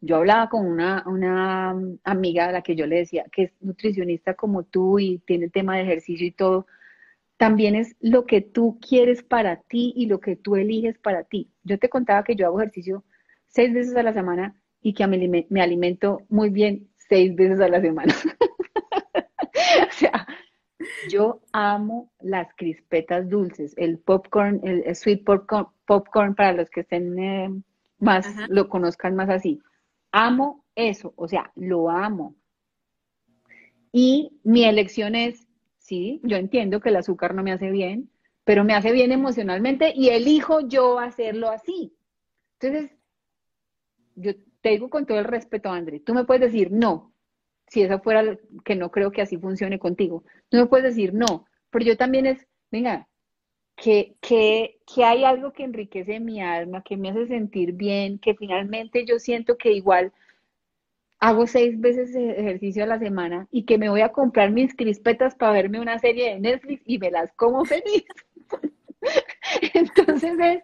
yo hablaba con una, una amiga a la que yo le decía que es nutricionista como tú y tiene tema de ejercicio y todo, también es lo que tú quieres para ti y lo que tú eliges para ti. Yo te contaba que yo hago ejercicio seis veces a la semana y que me, alimento muy bien seis veces a la semana. o sea, yo amo las crispetas dulces, el popcorn, el, sweet popcorn, popcorn, para los que estén eh, más, lo conozcan más así. Amo eso, o sea, lo amo. Y mi elección es Sí, yo entiendo que el azúcar no me hace bien, pero me hace bien emocionalmente y elijo yo hacerlo así. Entonces, yo te digo con todo el respeto, André, tú me puedes decir no, si eso fuera que no creo que así funcione contigo. Tú me puedes decir no, pero yo también es, venga, que, que, que hay algo que enriquece mi alma, que me hace sentir bien, que finalmente yo siento que igual hago seis veces ejercicio a la semana y que me voy a comprar mis crispetas para verme una serie de Netflix y me las como feliz. Entonces es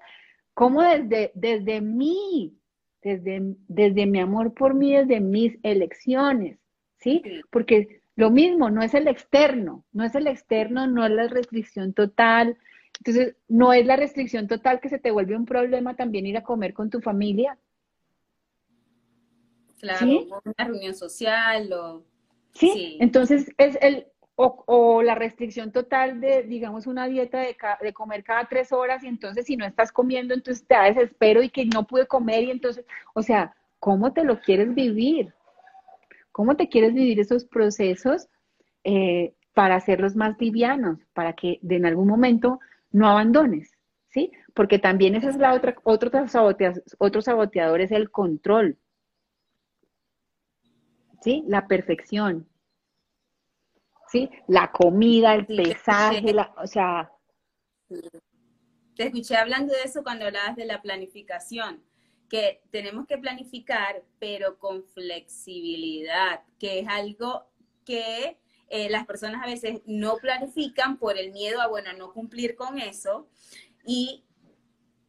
como desde, desde mí, desde, desde mi amor por mí, desde mis elecciones, ¿sí? Porque lo mismo, no es el externo, no es el externo, no es la restricción total. Entonces, no es la restricción total que se te vuelve un problema también ir a comer con tu familia, Claro, una reunión social o... ¿Sí? entonces es el, o, la restricción total de, digamos, una dieta de, de, comer cada tres horas y entonces si no estás comiendo, entonces te da desespero y que no pude comer y entonces, o sea, ¿cómo te lo quieres vivir? ¿Cómo te quieres vivir esos procesos eh, para hacerlos más livianos, para que de en algún momento no abandones? ¿Sí? Porque también esa es la otra, otro, otro saboteador es el control. ¿Sí? La perfección, ¿sí? La comida, el pesaje, o sea... Te escuché hablando de eso cuando hablabas de la planificación, que tenemos que planificar, pero con flexibilidad, que es algo que eh, las personas a veces no planifican por el miedo a, bueno, no cumplir con eso. Y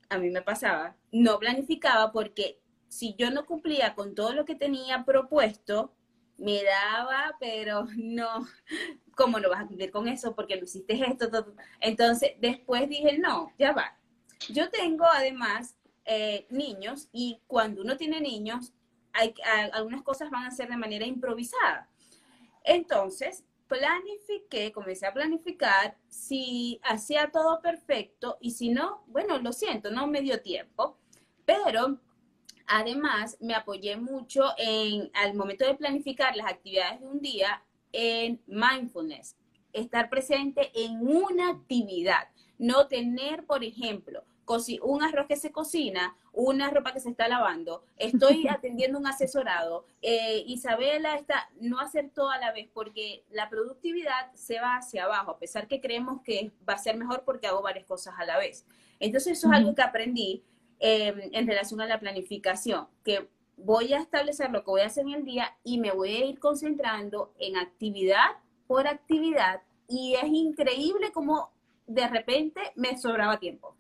a mí me pasaba, no planificaba porque si yo no cumplía con todo lo que tenía propuesto, me daba, pero no, ¿cómo no vas a cumplir con eso? Porque no hiciste esto, todo. Entonces, después dije, no, ya va. Yo tengo además eh, niños y cuando uno tiene niños, hay, algunas cosas van a ser de manera improvisada. Entonces, planifiqué, comencé a planificar si hacía todo perfecto y si no, bueno, lo siento, no me dio tiempo, pero Además, me apoyé mucho en, al momento de planificar las actividades de un día, en mindfulness, estar presente en una actividad, no tener, por ejemplo, un arroz que se cocina, una ropa que se está lavando, estoy atendiendo un asesorado, eh, Isabela está, no hacer todo a la vez, porque la productividad se va hacia abajo, a pesar que creemos que va a ser mejor porque hago varias cosas a la vez. Entonces eso es algo que aprendí em, en relación a la planificación, que voy a establecer lo que voy a hacer en el día y me voy a ir concentrando en actividad por actividad y es increíble cómo de repente me sobraba tiempo.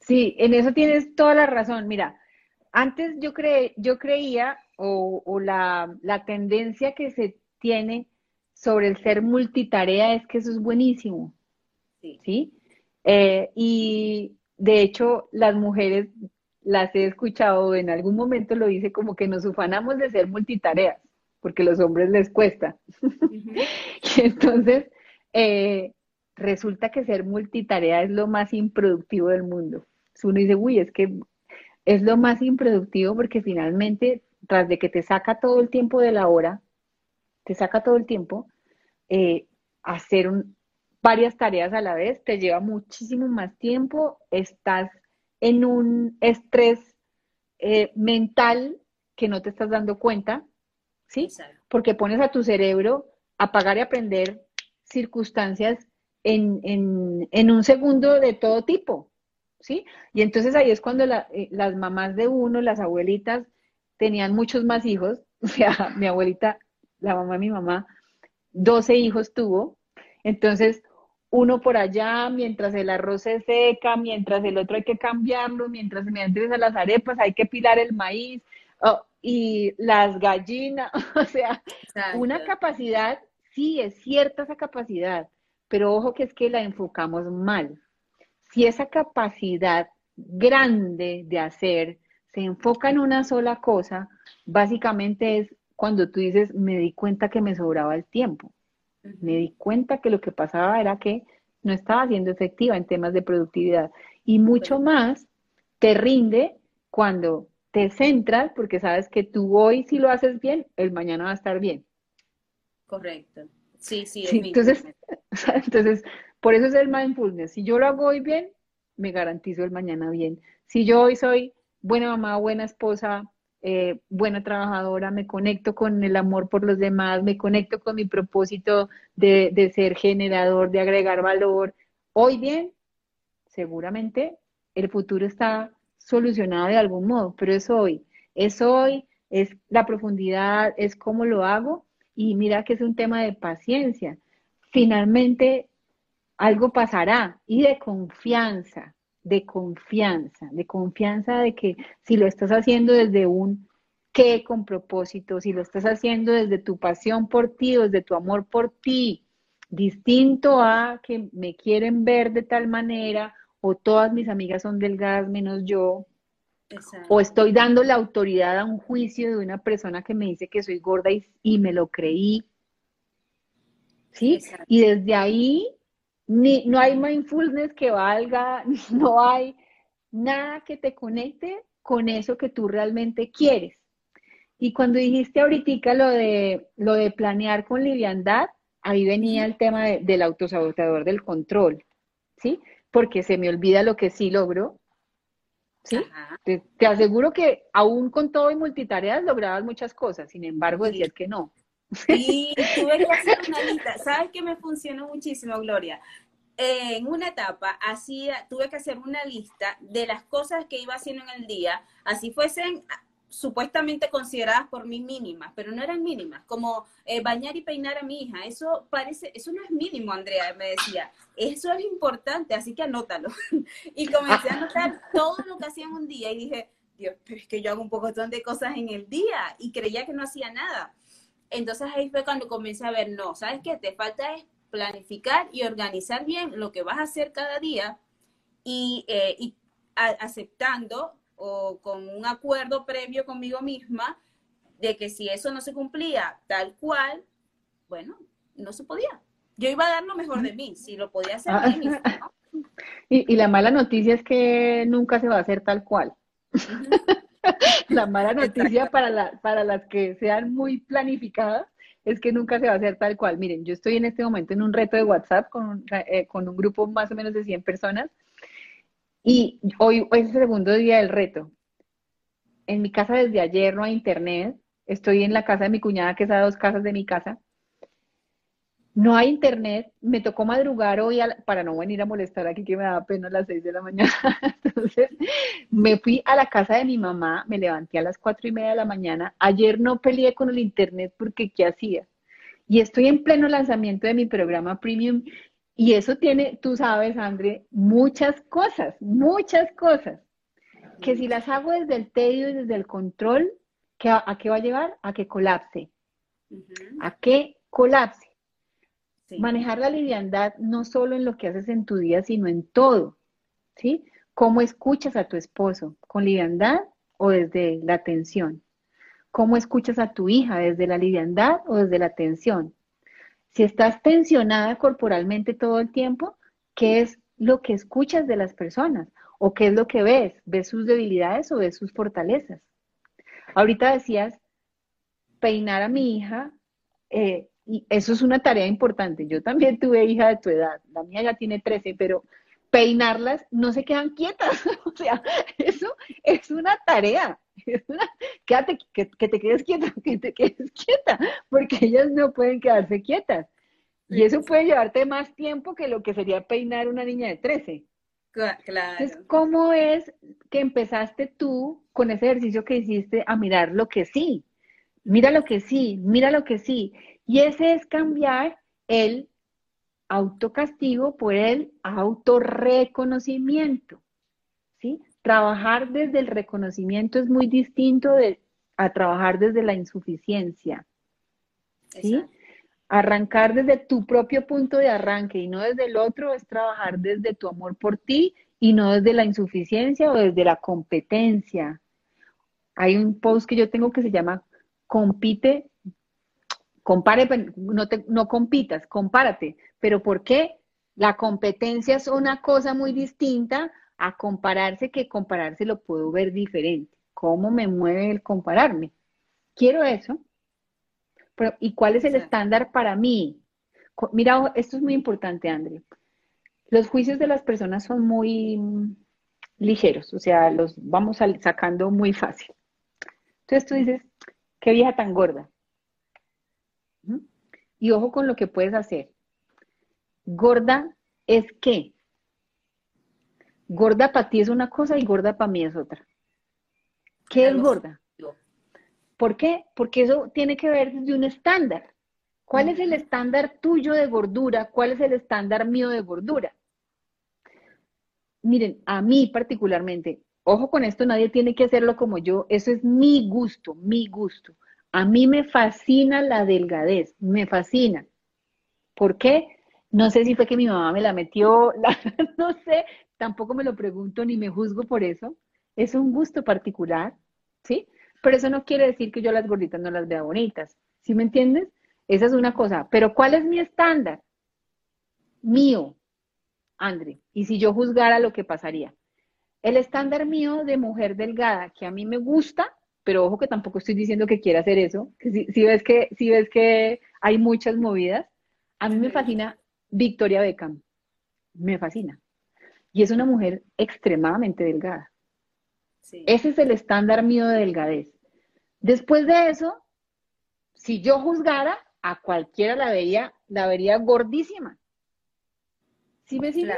Sí, en eso tienes toda la razón. Mira, antes yo, cre yo creía o, la, tendencia que se tiene sobre el ser multitarea es que eso es buenísimo. Sí. Eh, y de hecho, las mujeres las he escuchado, en algún momento lo dice como que nos ufanamos de ser multitareas, porque a los hombres les cuesta. y entonces, eh, resulta que ser multitarea es lo más improductivo del mundo. Uno dice, uy, es que es lo más improductivo porque finalmente, tras de que te saca todo el tiempo de la hora, te saca todo el tiempo, eh, hacer varias tareas a la vez te lleva muchísimo más tiempo, estás en un estrés eh, mental que no te estás dando cuenta, ¿sí? Porque pones a tu cerebro a pagar y aprender circunstancias en, un segundo de todo tipo, ¿sí? Y entonces ahí es cuando eh, las mamás de uno, las abuelitas, tenían muchos más hijos, o sea, mi abuelita, la mamá de mi mamá, 12 hijos tuvo, entonces uno por allá, mientras el arroz se seca, mientras el otro hay que cambiarlo, mientras me a las arepas hay que pilar el maíz oh, y las gallinas, o sea, una capacidad, sí, es cierta esa capacidad, pero ojo que es que la enfocamos mal. Si esa capacidad grande de hacer se enfoca en una sola cosa, básicamente es cuando tú dices, me di cuenta que me sobraba el tiempo. Me di cuenta que lo que pasaba era que no estaba siendo efectiva en temas de productividad. Y mucho más te rinde cuando te centras, porque sabes que tú hoy si lo haces bien, el mañana va a estar bien. Correcto. Sí, sí. entonces, entonces, por eso es el mindfulness. Si yo lo hago hoy bien, me garantizo el mañana bien. Si yo hoy soy buena mamá, buena esposa, eh, buena trabajadora, me conecto con el amor por los demás, me conecto con mi propósito de, ser generador, de agregar valor. Hoy bien, seguramente el futuro está solucionado de algún modo, pero es hoy, es hoy, es la profundidad, es cómo lo hago y mira que es un tema de paciencia. Finalmente algo pasará y de confianza de confianza, de confianza de que si lo estás haciendo desde un qué con propósito, si lo estás haciendo desde tu pasión por ti, desde tu amor por ti, distinto a que me quieren ver de tal manera o todas mis amigas son delgadas menos yo, o estoy dando la autoridad a un juicio de una persona que me dice que soy gorda y, me lo creí. ¿Sí? Y desde ahí ni, no hay mindfulness que valga, no hay nada que te conecte con eso que tú realmente quieres. Y cuando dijiste ahorita lo de, lo de planear con liviandad, ahí venía el tema del autosaboteador del control, ¿sí? Porque se me olvida lo que sí logro, ¿sí? Te, te, aseguro que aún con todo y multitareas lograbas muchas cosas, sin embargo decías que no. Sí, tuve que hacer una lista. ¿Sabes qué me funcionó muchísimo, Gloria? en una etapa hacía, tuve que hacer una lista de las cosas que iba haciendo en el día, así fuesen ah, supuestamente consideradas por mí mínimas, pero no eran mínimas, como eh, bañar y peinar a mi hija, eso parece, eso no es mínimo, Andrea, me decía, eso es importante, así que anótalo. y comencé a anotar todo lo que hacía en un día y dije, Dios, pero es que yo hago un poco de cosas en el día y creía que no hacía nada. Entonces ahí fue cuando comencé a ver, no, ¿sabes qué? Te falta es planificar y organizar bien lo que vas a hacer cada día y, eh, aceptando o con un acuerdo previo conmigo misma de que si eso no se cumplía tal cual, bueno, no se podía. Yo iba a dar lo mejor de mí, si lo podía hacer ah. y, y, la mala noticia es que nunca se va a hacer tal cual. la mala noticia para, la, para las que sean muy planificadas es que nunca se va a hacer tal cual. Miren, yo estoy en este momento en un reto de WhatsApp con un, eh, con un grupo más o menos de 100 personas Y hoy, hoy es el segundo día del reto. En mi casa desde ayer no hay internet. Estoy en la casa de mi cuñada, que es a dos casas de mi casa. No hay internet. Me tocó madrugar hoy para no venir a molestar aquí, que me da pena a las seis de la mañana. Entonces, me fui a la casa de mi mamá, me levanté a las cuatro y media de la mañana. Ayer no peleé con el internet porque ¿qué hacía? Y estoy en pleno lanzamiento de mi programa premium y eso tiene, tú sabes, André, muchas cosas, muchas cosas, que si las hago desde el tedio y desde el control, ¿a, qué va a llevar? A que colapse. A que colapse. Manejar la liviandad no solo en lo que haces en tu día, sino en todo. ¿Sí? ¿Cómo escuchas a tu esposo? ¿Con liviandad o desde la tensión? ¿Cómo escuchas a tu hija? ¿Desde la liviandad o desde la tensión? Si estás tensionada corporalmente todo el tiempo, ¿qué es lo que escuchas de las personas? ¿O qué es lo que ves? ¿Ves sus debilidades o ves sus fortalezas? Ahorita decías, peinar a mi hija, eh, y eso es una tarea importante. Yo también tuve hija de tu edad, la mía ya tiene 13, pero peinarlas no se quedan quietas. o sea, eso es una tarea. quédate, que, te quedes quieta, que te quedes quieta, porque ellas no pueden quedarse quietas. Y eso puede llevarte más tiempo que lo que sería peinar una niña de 13. Claro. Entonces, ¿cómo es que empezaste tú con ese ejercicio que hiciste a mirar lo que sí? Mira lo que sí, mira lo que sí. Y ese es cambiar el autocastigo por el autorreconocimiento. ¿Sí? Trabajar desde el reconocimiento es muy distinto de, a trabajar desde la insuficiencia. ¿sí? Arrancar desde tu propio punto de arranque y no desde el otro es trabajar desde tu amor por ti y no desde la insuficiencia o desde la competencia. Hay un post que yo tengo que se llama compite, compare, no, no compitas, compárate. ¿Pero por qué? La competencia es una cosa muy distinta a compararse que compararse lo puedo ver diferente. ¿Cómo me mueve el compararme? Quiero eso. Pero, ¿Y cuál es el estándar para mí? Mira, esto es muy importante, André. Los juicios de las personas son muy ligeros, o sea, los vamos sacando muy fácil. Entonces tú dices, qué vieja tan gorda. Y ojo con lo que puedes hacer. Gorda es qué? Gorda para ti es una cosa y gorda para mí es otra. ¿Qué es gorda? ¿Por qué? Porque eso tiene que ver desde un estándar. ¿Cuál es el estándar tuyo de gordura? ¿Cuál es el estándar mío de gordura? Miren, a mí particularmente, ojo con esto, nadie tiene que hacerlo como yo, eso es mi gusto, mi gusto. A mí me fascina la delgadez, me fascina. ¿Por qué? No sé si fue que mi mamá me la metió, no sé, tampoco me lo pregunto ni me juzgo por eso. Es un gusto particular, ¿sí? Pero eso no quiere decir que yo las gorditas no las vea bonitas, ¿sí me entiendes? Esa es una cosa. Pero ¿cuál es mi estándar? Mío, André. Y si yo juzgara lo que pasaría. El estándar mío de mujer delgada, que a mí me gusta, pero ojo que tampoco estoy diciendo que quiera hacer eso, que si, ves que si ves que hay muchas movidas, a mí me fascina Victoria Beckham. Me fascina. Y es una mujer extremadamente delgada. Ese es el estándar mío de delgadez. Después de eso, si yo juzgara, a cualquiera la vería, la vería gordísima. ¿Sí me sigues?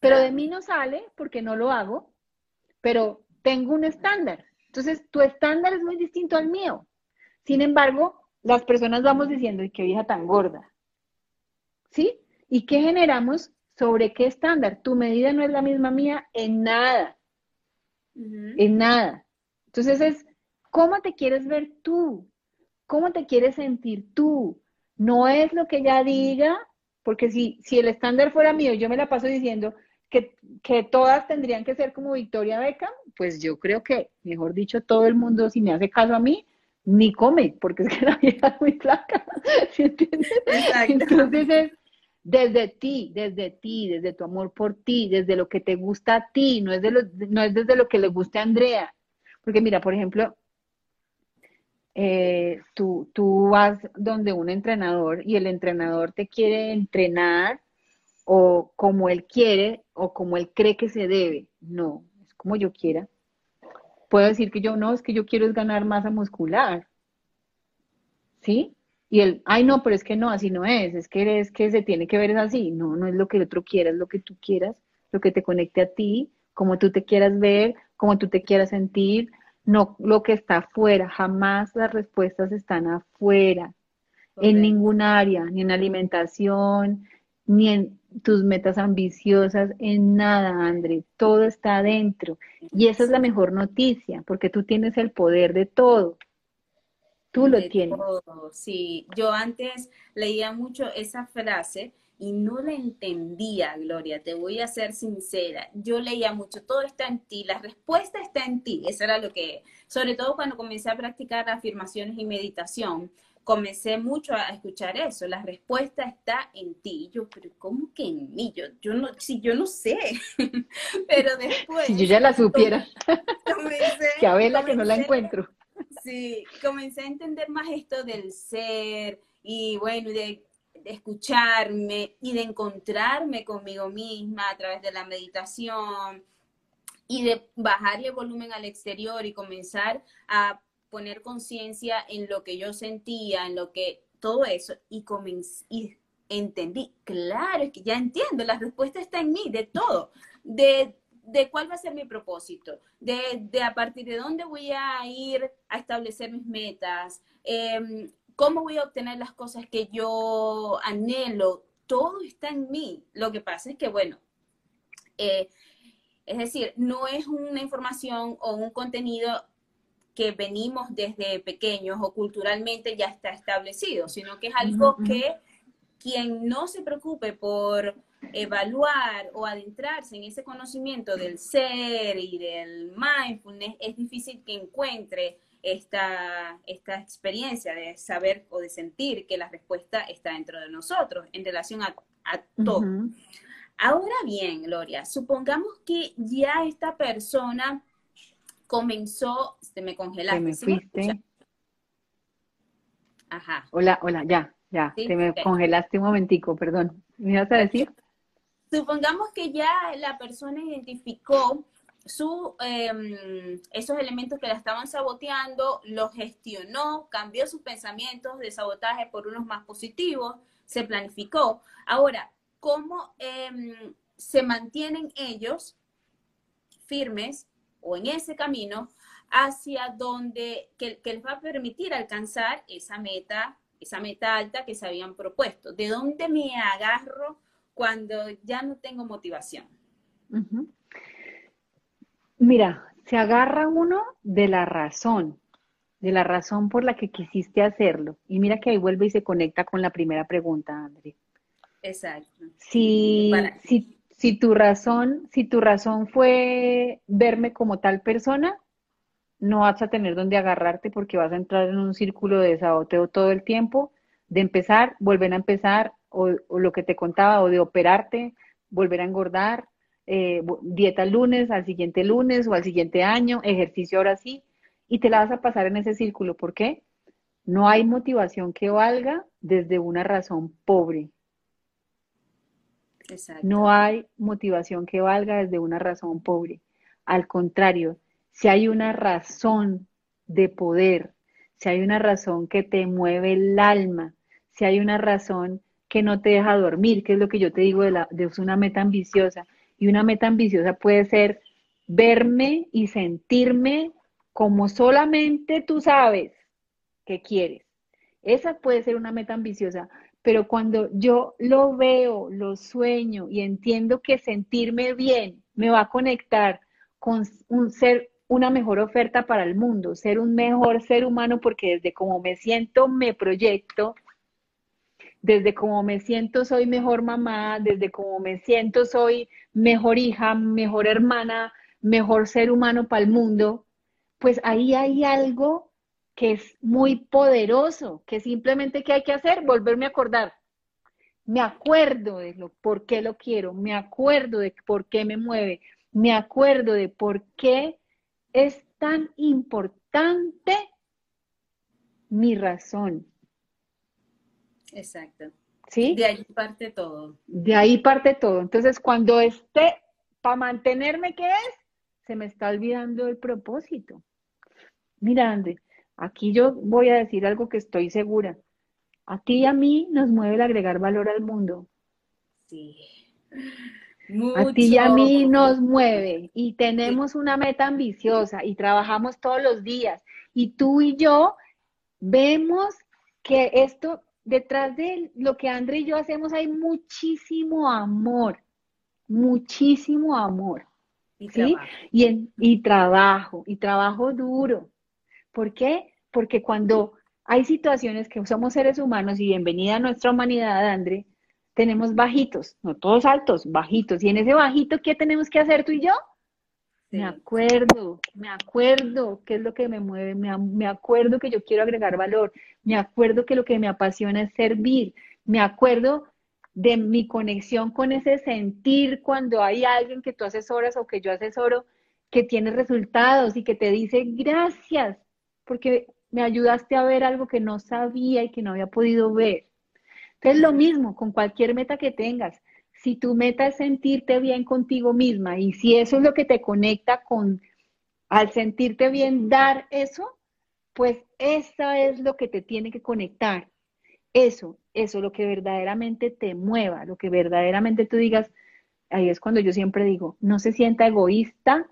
Pero de mí no sale porque no lo hago, pero tengo un estándar. Entonces, tu estándar es muy distinto al mío. Sin embargo, las personas vamos diciendo, ¿y qué vieja tan gorda? ¿Sí? ¿Y qué generamos? ¿Sobre qué estándar? Tu medida no es la misma mía en nada. En nada. Entonces es, ¿cómo te quieres ver tú? ¿Cómo te quieres sentir tú? No es lo que ella diga, porque si, si el estándar fuera mío, yo me la paso diciendo que, que todas tendrían que ser como Victoria Beckham, pues yo creo que, mejor dicho, todo el mundo, si me hace caso a mí, ni come, porque es que la vida es muy flaca. ¿sí entiendes? Entonces es, desde ti, desde ti, desde tu amor por ti, desde lo que te gusta a ti, no es, de lo, no es desde lo que le guste a Andrea. Porque mira, por ejemplo, eh, tú, tú vas donde un entrenador y el entrenador te quiere entrenar o como él quiere o como él cree que se debe. No, es como yo quiera. Puedo decir que yo no, es que yo quiero es ganar masa muscular. ¿Sí? Y él, ay no, pero es que no, así no es, es que es que se tiene que ver es así. No, no es lo que el otro quiera, es lo que tú quieras, lo que te conecte a ti, como tú te quieras ver, como tú te quieras sentir, no lo que está afuera, jamás las respuestas están afuera, en ningún área, ni en alimentación, ni en tus metas ambiciosas, en nada, André, todo está adentro. Y esa es la mejor noticia, porque tú tienes el poder de todo. Tú lo tienes. Sí, yo antes leía mucho esa frase y no la entendía, Gloria, te voy a ser sincera. Yo leía mucho, todo está en ti, la respuesta está en ti. Eso era lo que, sobre todo cuando comencé a practicar afirmaciones y meditación, comencé mucho a escuchar eso, la respuesta está en ti. yo, pero ¿cómo que en mí? Yo, yo no, si yo no sé, pero después... Si yo ya la supiera, comencé, que a verla que no la encuentro. Sí, comencé a entender más esto del ser y bueno, de, de escucharme y de encontrarme conmigo misma a través de la meditación y de bajarle volumen al exterior y comenzar a poner conciencia en lo que yo sentía, en lo que, todo eso, y, comencé, y entendí, claro, es que ya entiendo, la respuesta está en mí, de todo, de, de cuál va a ser mi propósito, de, de, a partir de dónde voy a ir a establecer mis metas, eh, cómo voy a obtener las cosas que yo anhelo, todo está en mí. Lo que pasa es que, bueno, eh, es decir, no es una información o un contenido que venimos desde pequeños o culturalmente ya está establecido, sino que es algo que quien no se preocupe por evaluar o adentrarse en ese conocimiento del ser y del mindfulness, es difícil que encuentre esta, esta experiencia de saber o de sentir que la respuesta está dentro de nosotros en relación a, todo. Ahora bien, Gloria, supongamos que ya esta persona comenzó, se me congelaste. me fuiste. Ajá. Hola, hola, ya, ya, te me congelaste un momentico, perdón. ¿Me ibas a decir? Supongamos que ya la persona identificó su, em, esos elementos que la estaban saboteando, los gestionó, cambió sus pensamientos de sabotaje por unos más positivos, se planificó. Ahora, ¿cómo em, se mantienen ellos firmes o en ese camino hacia donde que, les va a permitir alcanzar esa meta, esa meta alta que se habían propuesto. ¿De dónde me agarro cuando ya no tengo motivación? Mira, se agarra uno de la razón, de la razón por la que quisiste hacerlo. Y mira que ahí vuelve y se conecta con la primera pregunta, André. Exacto. Si, si, si tu razón, si tu razón fue verme como tal persona, no vas a tener donde agarrarte porque vas a entrar en un círculo de saboteo todo el tiempo, de empezar, volver a empezar, o, lo que te contaba, o de operarte, volver a engordar, eh, dieta el lunes, al siguiente lunes o al siguiente año, ejercicio ahora sí, y te la vas a pasar en ese círculo. ¿Por qué? No hay motivación que valga desde una razón pobre. No hay motivación que valga desde una razón pobre. Al contrario, si hay una razón de poder, si hay una razón que te mueve el alma, si hay una razón que no te deja dormir, que es lo que yo te digo de, la, de una meta ambiciosa. Y una meta ambiciosa puede ser verme y sentirme como solamente tú sabes que quieres. Esa puede ser una meta ambiciosa, pero cuando yo lo veo, lo sueño y entiendo que sentirme bien me va a conectar con un ser, una mejor oferta para el mundo, ser un mejor ser humano, porque desde como me siento me proyecto, desde como me siento soy mejor mamá, desde como me siento soy mejor hija, mejor hermana, mejor ser humano para el mundo, pues ahí hay algo que es muy poderoso, que simplemente ¿qué hay que hacer? Volverme a acordar. Me acuerdo de lo, por qué lo quiero, me acuerdo de por qué me mueve, me acuerdo de por qué es tan importante mi razón. Exacto. ¿Sí? De ahí parte todo. De ahí parte todo. Entonces, cuando esté, para mantenerme, ¿qué es? Se me está olvidando el propósito. Mira, André, aquí yo voy a decir algo que estoy segura. A ti y a mí nos mueve el agregar valor al mundo. Sí. A ti y a mí nos mueve y tenemos una meta ambiciosa y trabajamos todos los días. Y tú y yo vemos que esto, detrás de lo que André y yo hacemos, hay muchísimo amor, muchísimo amor. Y ¿sí? trabajo. Y, en- y trabajo, y trabajo duro. ¿Por qué? Porque cuando hay situaciones que somos seres humanos y bienvenida a nuestra humanidad, André, tenemos bajitos, no todos altos, bajitos. Y en ese bajito, ¿qué tenemos que hacer tú y yo? Sí. Me acuerdo, me acuerdo qué es lo que me mueve, me, me acuerdo que yo quiero agregar valor, me acuerdo que lo que me apasiona es servir, me acuerdo de mi conexión con ese sentir cuando hay alguien que tú asesoras o que yo asesoro que tiene resultados y que te dice gracias porque me ayudaste a ver algo que no sabía y que no había podido ver. Entonces, lo mismo con cualquier meta que tengas. Si tu meta es sentirte bien contigo misma y si eso es lo que te conecta con, al sentirte bien, dar eso, pues eso es lo que te tiene que conectar. Eso, eso, lo que verdaderamente te mueva, lo que verdaderamente tú digas, ahí es cuando yo siempre digo, no se sienta egoísta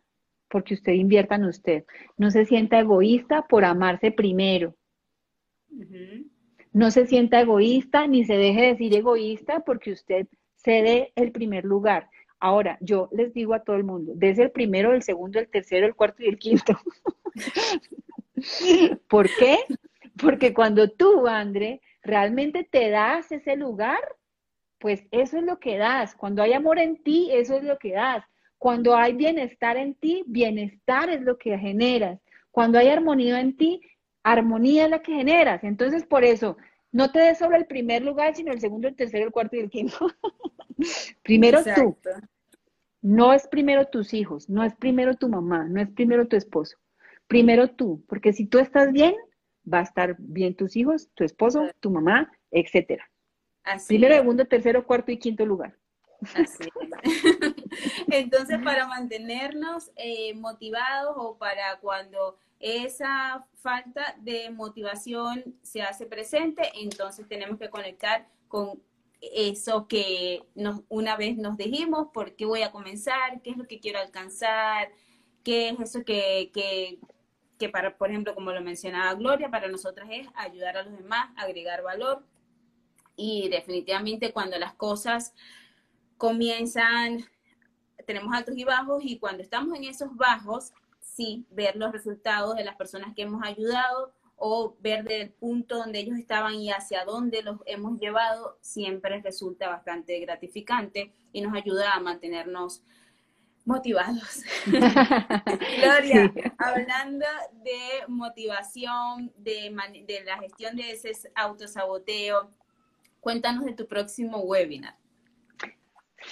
porque usted invierta en usted, no se sienta egoísta por amarse primero, no se sienta egoísta ni se deje decir egoísta porque usted cede el primer lugar. Ahora, yo les digo a todo el mundo, desde el primero, el segundo, el tercero, el cuarto y el quinto. ¿Por qué? Porque cuando tú, André, realmente te das ese lugar, pues eso es lo que das. Cuando hay amor en ti, eso es lo que das. Cuando hay bienestar en ti, bienestar es lo que generas. Cuando hay armonía en ti, armonía es la que generas. Entonces, por eso, no te des solo el primer lugar, sino el segundo, el tercero, el cuarto y el quinto. primero tú. No es primero tus hijos, no es primero tu mamá, no es primero tu esposo. Primero tú, porque si tú estás bien, va a estar bien tus hijos, tu esposo, tu mamá, etcétera. Así Primero, es. segundo, tercero, cuarto y quinto lugar. Así es. Entonces, para mantenernos eh, motivados o para cuando esa falta de motivación se hace presente, entonces tenemos que conectar con eso que una vez nos dijimos, por qué voy a comenzar, qué es lo que quiero alcanzar, qué es eso que, que, que para, por ejemplo, como lo mencionaba Gloria, para nosotras es ayudar a los demás, agregar valor. Y definitivamente cuando las cosas comienzan, tenemos altos y bajos y cuando estamos en esos bajos, sí, ver los resultados de las personas que hemos ayudado o ver del punto donde ellos estaban y hacia dónde los hemos llevado, siempre resulta bastante gratificante y nos ayuda a mantenernos motivados. Gloria, Sí. hablando de motivación, de, de la gestión de ese autosaboteo, cuéntanos de tu próximo webinar.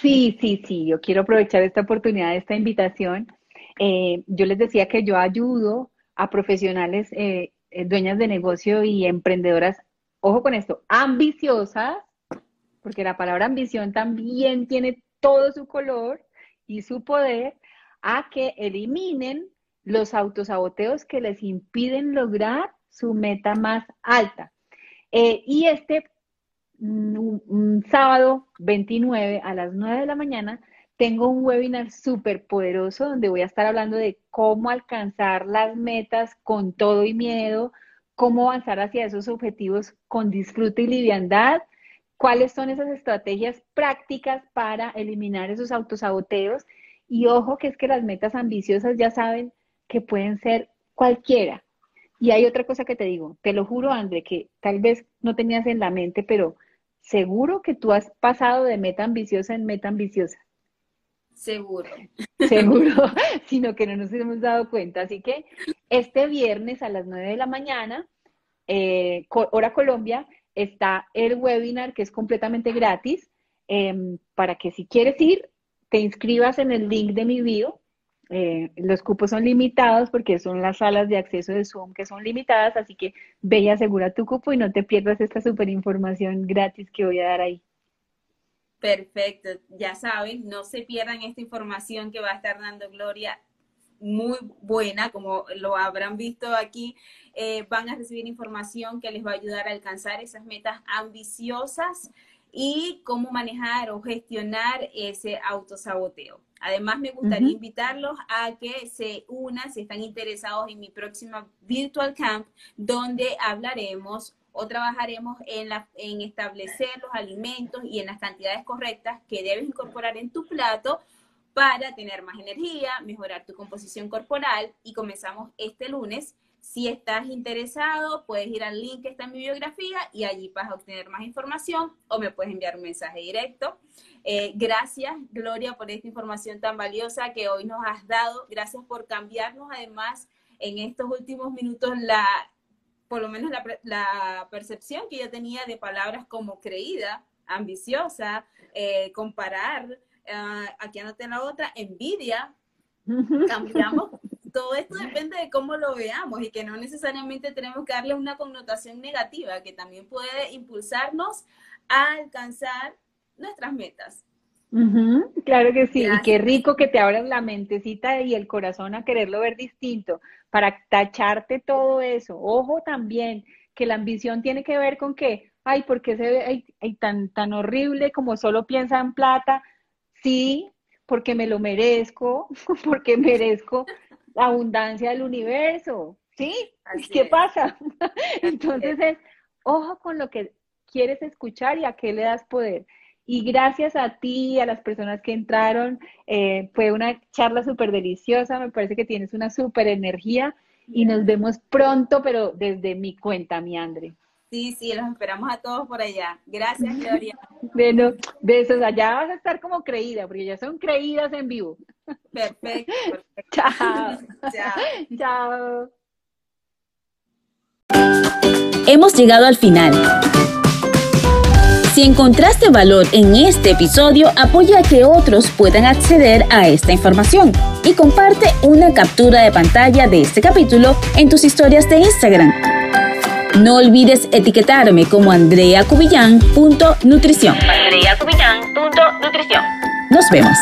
Sí, sí, sí, yo quiero aprovechar esta oportunidad, esta invitación. Eh, yo les decía que yo ayudo a profesionales, eh, eh, dueñas de negocio y emprendedoras, ojo con esto, ambiciosas, porque la palabra ambición también tiene todo su color y su poder, a que eliminen los autosaboteos que les impiden lograr su meta más alta. Y este un, sábado 29 a las 9 de la mañana tengo un webinar súper poderoso donde voy a estar hablando de cómo alcanzar las metas con todo y miedo, cómo avanzar hacia esos objetivos con disfrute y liviandad, cuáles son esas estrategias prácticas para eliminar esos autosaboteos. Y ojo que es que las metas ambiciosas ya saben que pueden ser cualquiera. Y hay otra cosa que te digo, te lo juro, André, que tal vez no tenías en la mente, pero seguro que tú has pasado de meta ambiciosa en meta ambiciosa. Seguro. Seguro, sino que no nos hemos dado cuenta. Así que este viernes a las 9 de la mañana, eh, hora Colombia, está el webinar que es completamente gratis em, para que si quieres ir, te inscribas en el link de mi bio eh, los cupos son limitados porque son las salas de acceso de Zoom que son limitadas, así que ve y asegura tu cupo y no te pierdas esta super información gratis que voy a dar ahí. Perfecto, ya saben, no se pierdan esta información que va a estar dando Gloria, muy buena, como lo habrán visto aquí. Eh, van a recibir información que les va a ayudar a alcanzar esas metas ambiciosas y cómo manejar o gestionar ese autosaboteo. Además, me gustaría invitarlos a que se unan si están interesados en mi próxima Virtual Camp, donde hablaremos o trabajaremos en, la, en establecer los alimentos y en las cantidades correctas que debes incorporar en tu plato para tener más energía, mejorar tu composición corporal y comenzamos este lunes. Si estás interesado, puedes ir al link que está en mi biografía y allí vas a obtener más información o me puedes enviar un mensaje directo. Eh, gracias, Gloria, por esta información tan valiosa que hoy nos has dado. Gracias por cambiarnos además en estos últimos minutos la, por lo menos la, percepción que yo tenía de palabras como creída, ambiciosa, eh, comparar, uh, aquí anoté la otra, envidia. Cambiamos. Todo esto depende de cómo lo veamos y que no necesariamente tenemos que darle una connotación negativa, que también puede impulsarnos a alcanzar nuestras metas. claro que sí, y qué rico que te abras la mentecita y el corazón a quererlo ver distinto, para tacharte todo eso. Ojo también, que la ambición tiene que ver con que, ay, ¿por qué se ve tan, tan horrible como solo piensa en plata? Sí, porque me lo merezco, porque merezco la abundancia del universo. ¿Sí? ¿Qué pasa? Entonces es, ojo con lo que quieres escuchar y a qué le das poder. Y gracias a ti, a las personas que entraron, eh, fue una charla súper deliciosa, me parece que tienes una súper energía y nos vemos pronto, pero desde mi cuenta, mi Andre. Sí, sí, los esperamos a todos por allá. Gracias, Gloria. bueno, besos. Allá vas a estar como creída, porque ya son creídas en vivo. Perfecto. perfecto. Chao. Chao. Chao. Hemos llegado al final. Si encontraste valor en este episodio, apoya a que otros puedan acceder a esta información y comparte una captura de pantalla de este capítulo en tus historias de Instagram. No olvides etiquetarme como andreacubillán.nutrición. andreacubillán.nutrición. Nos vemos.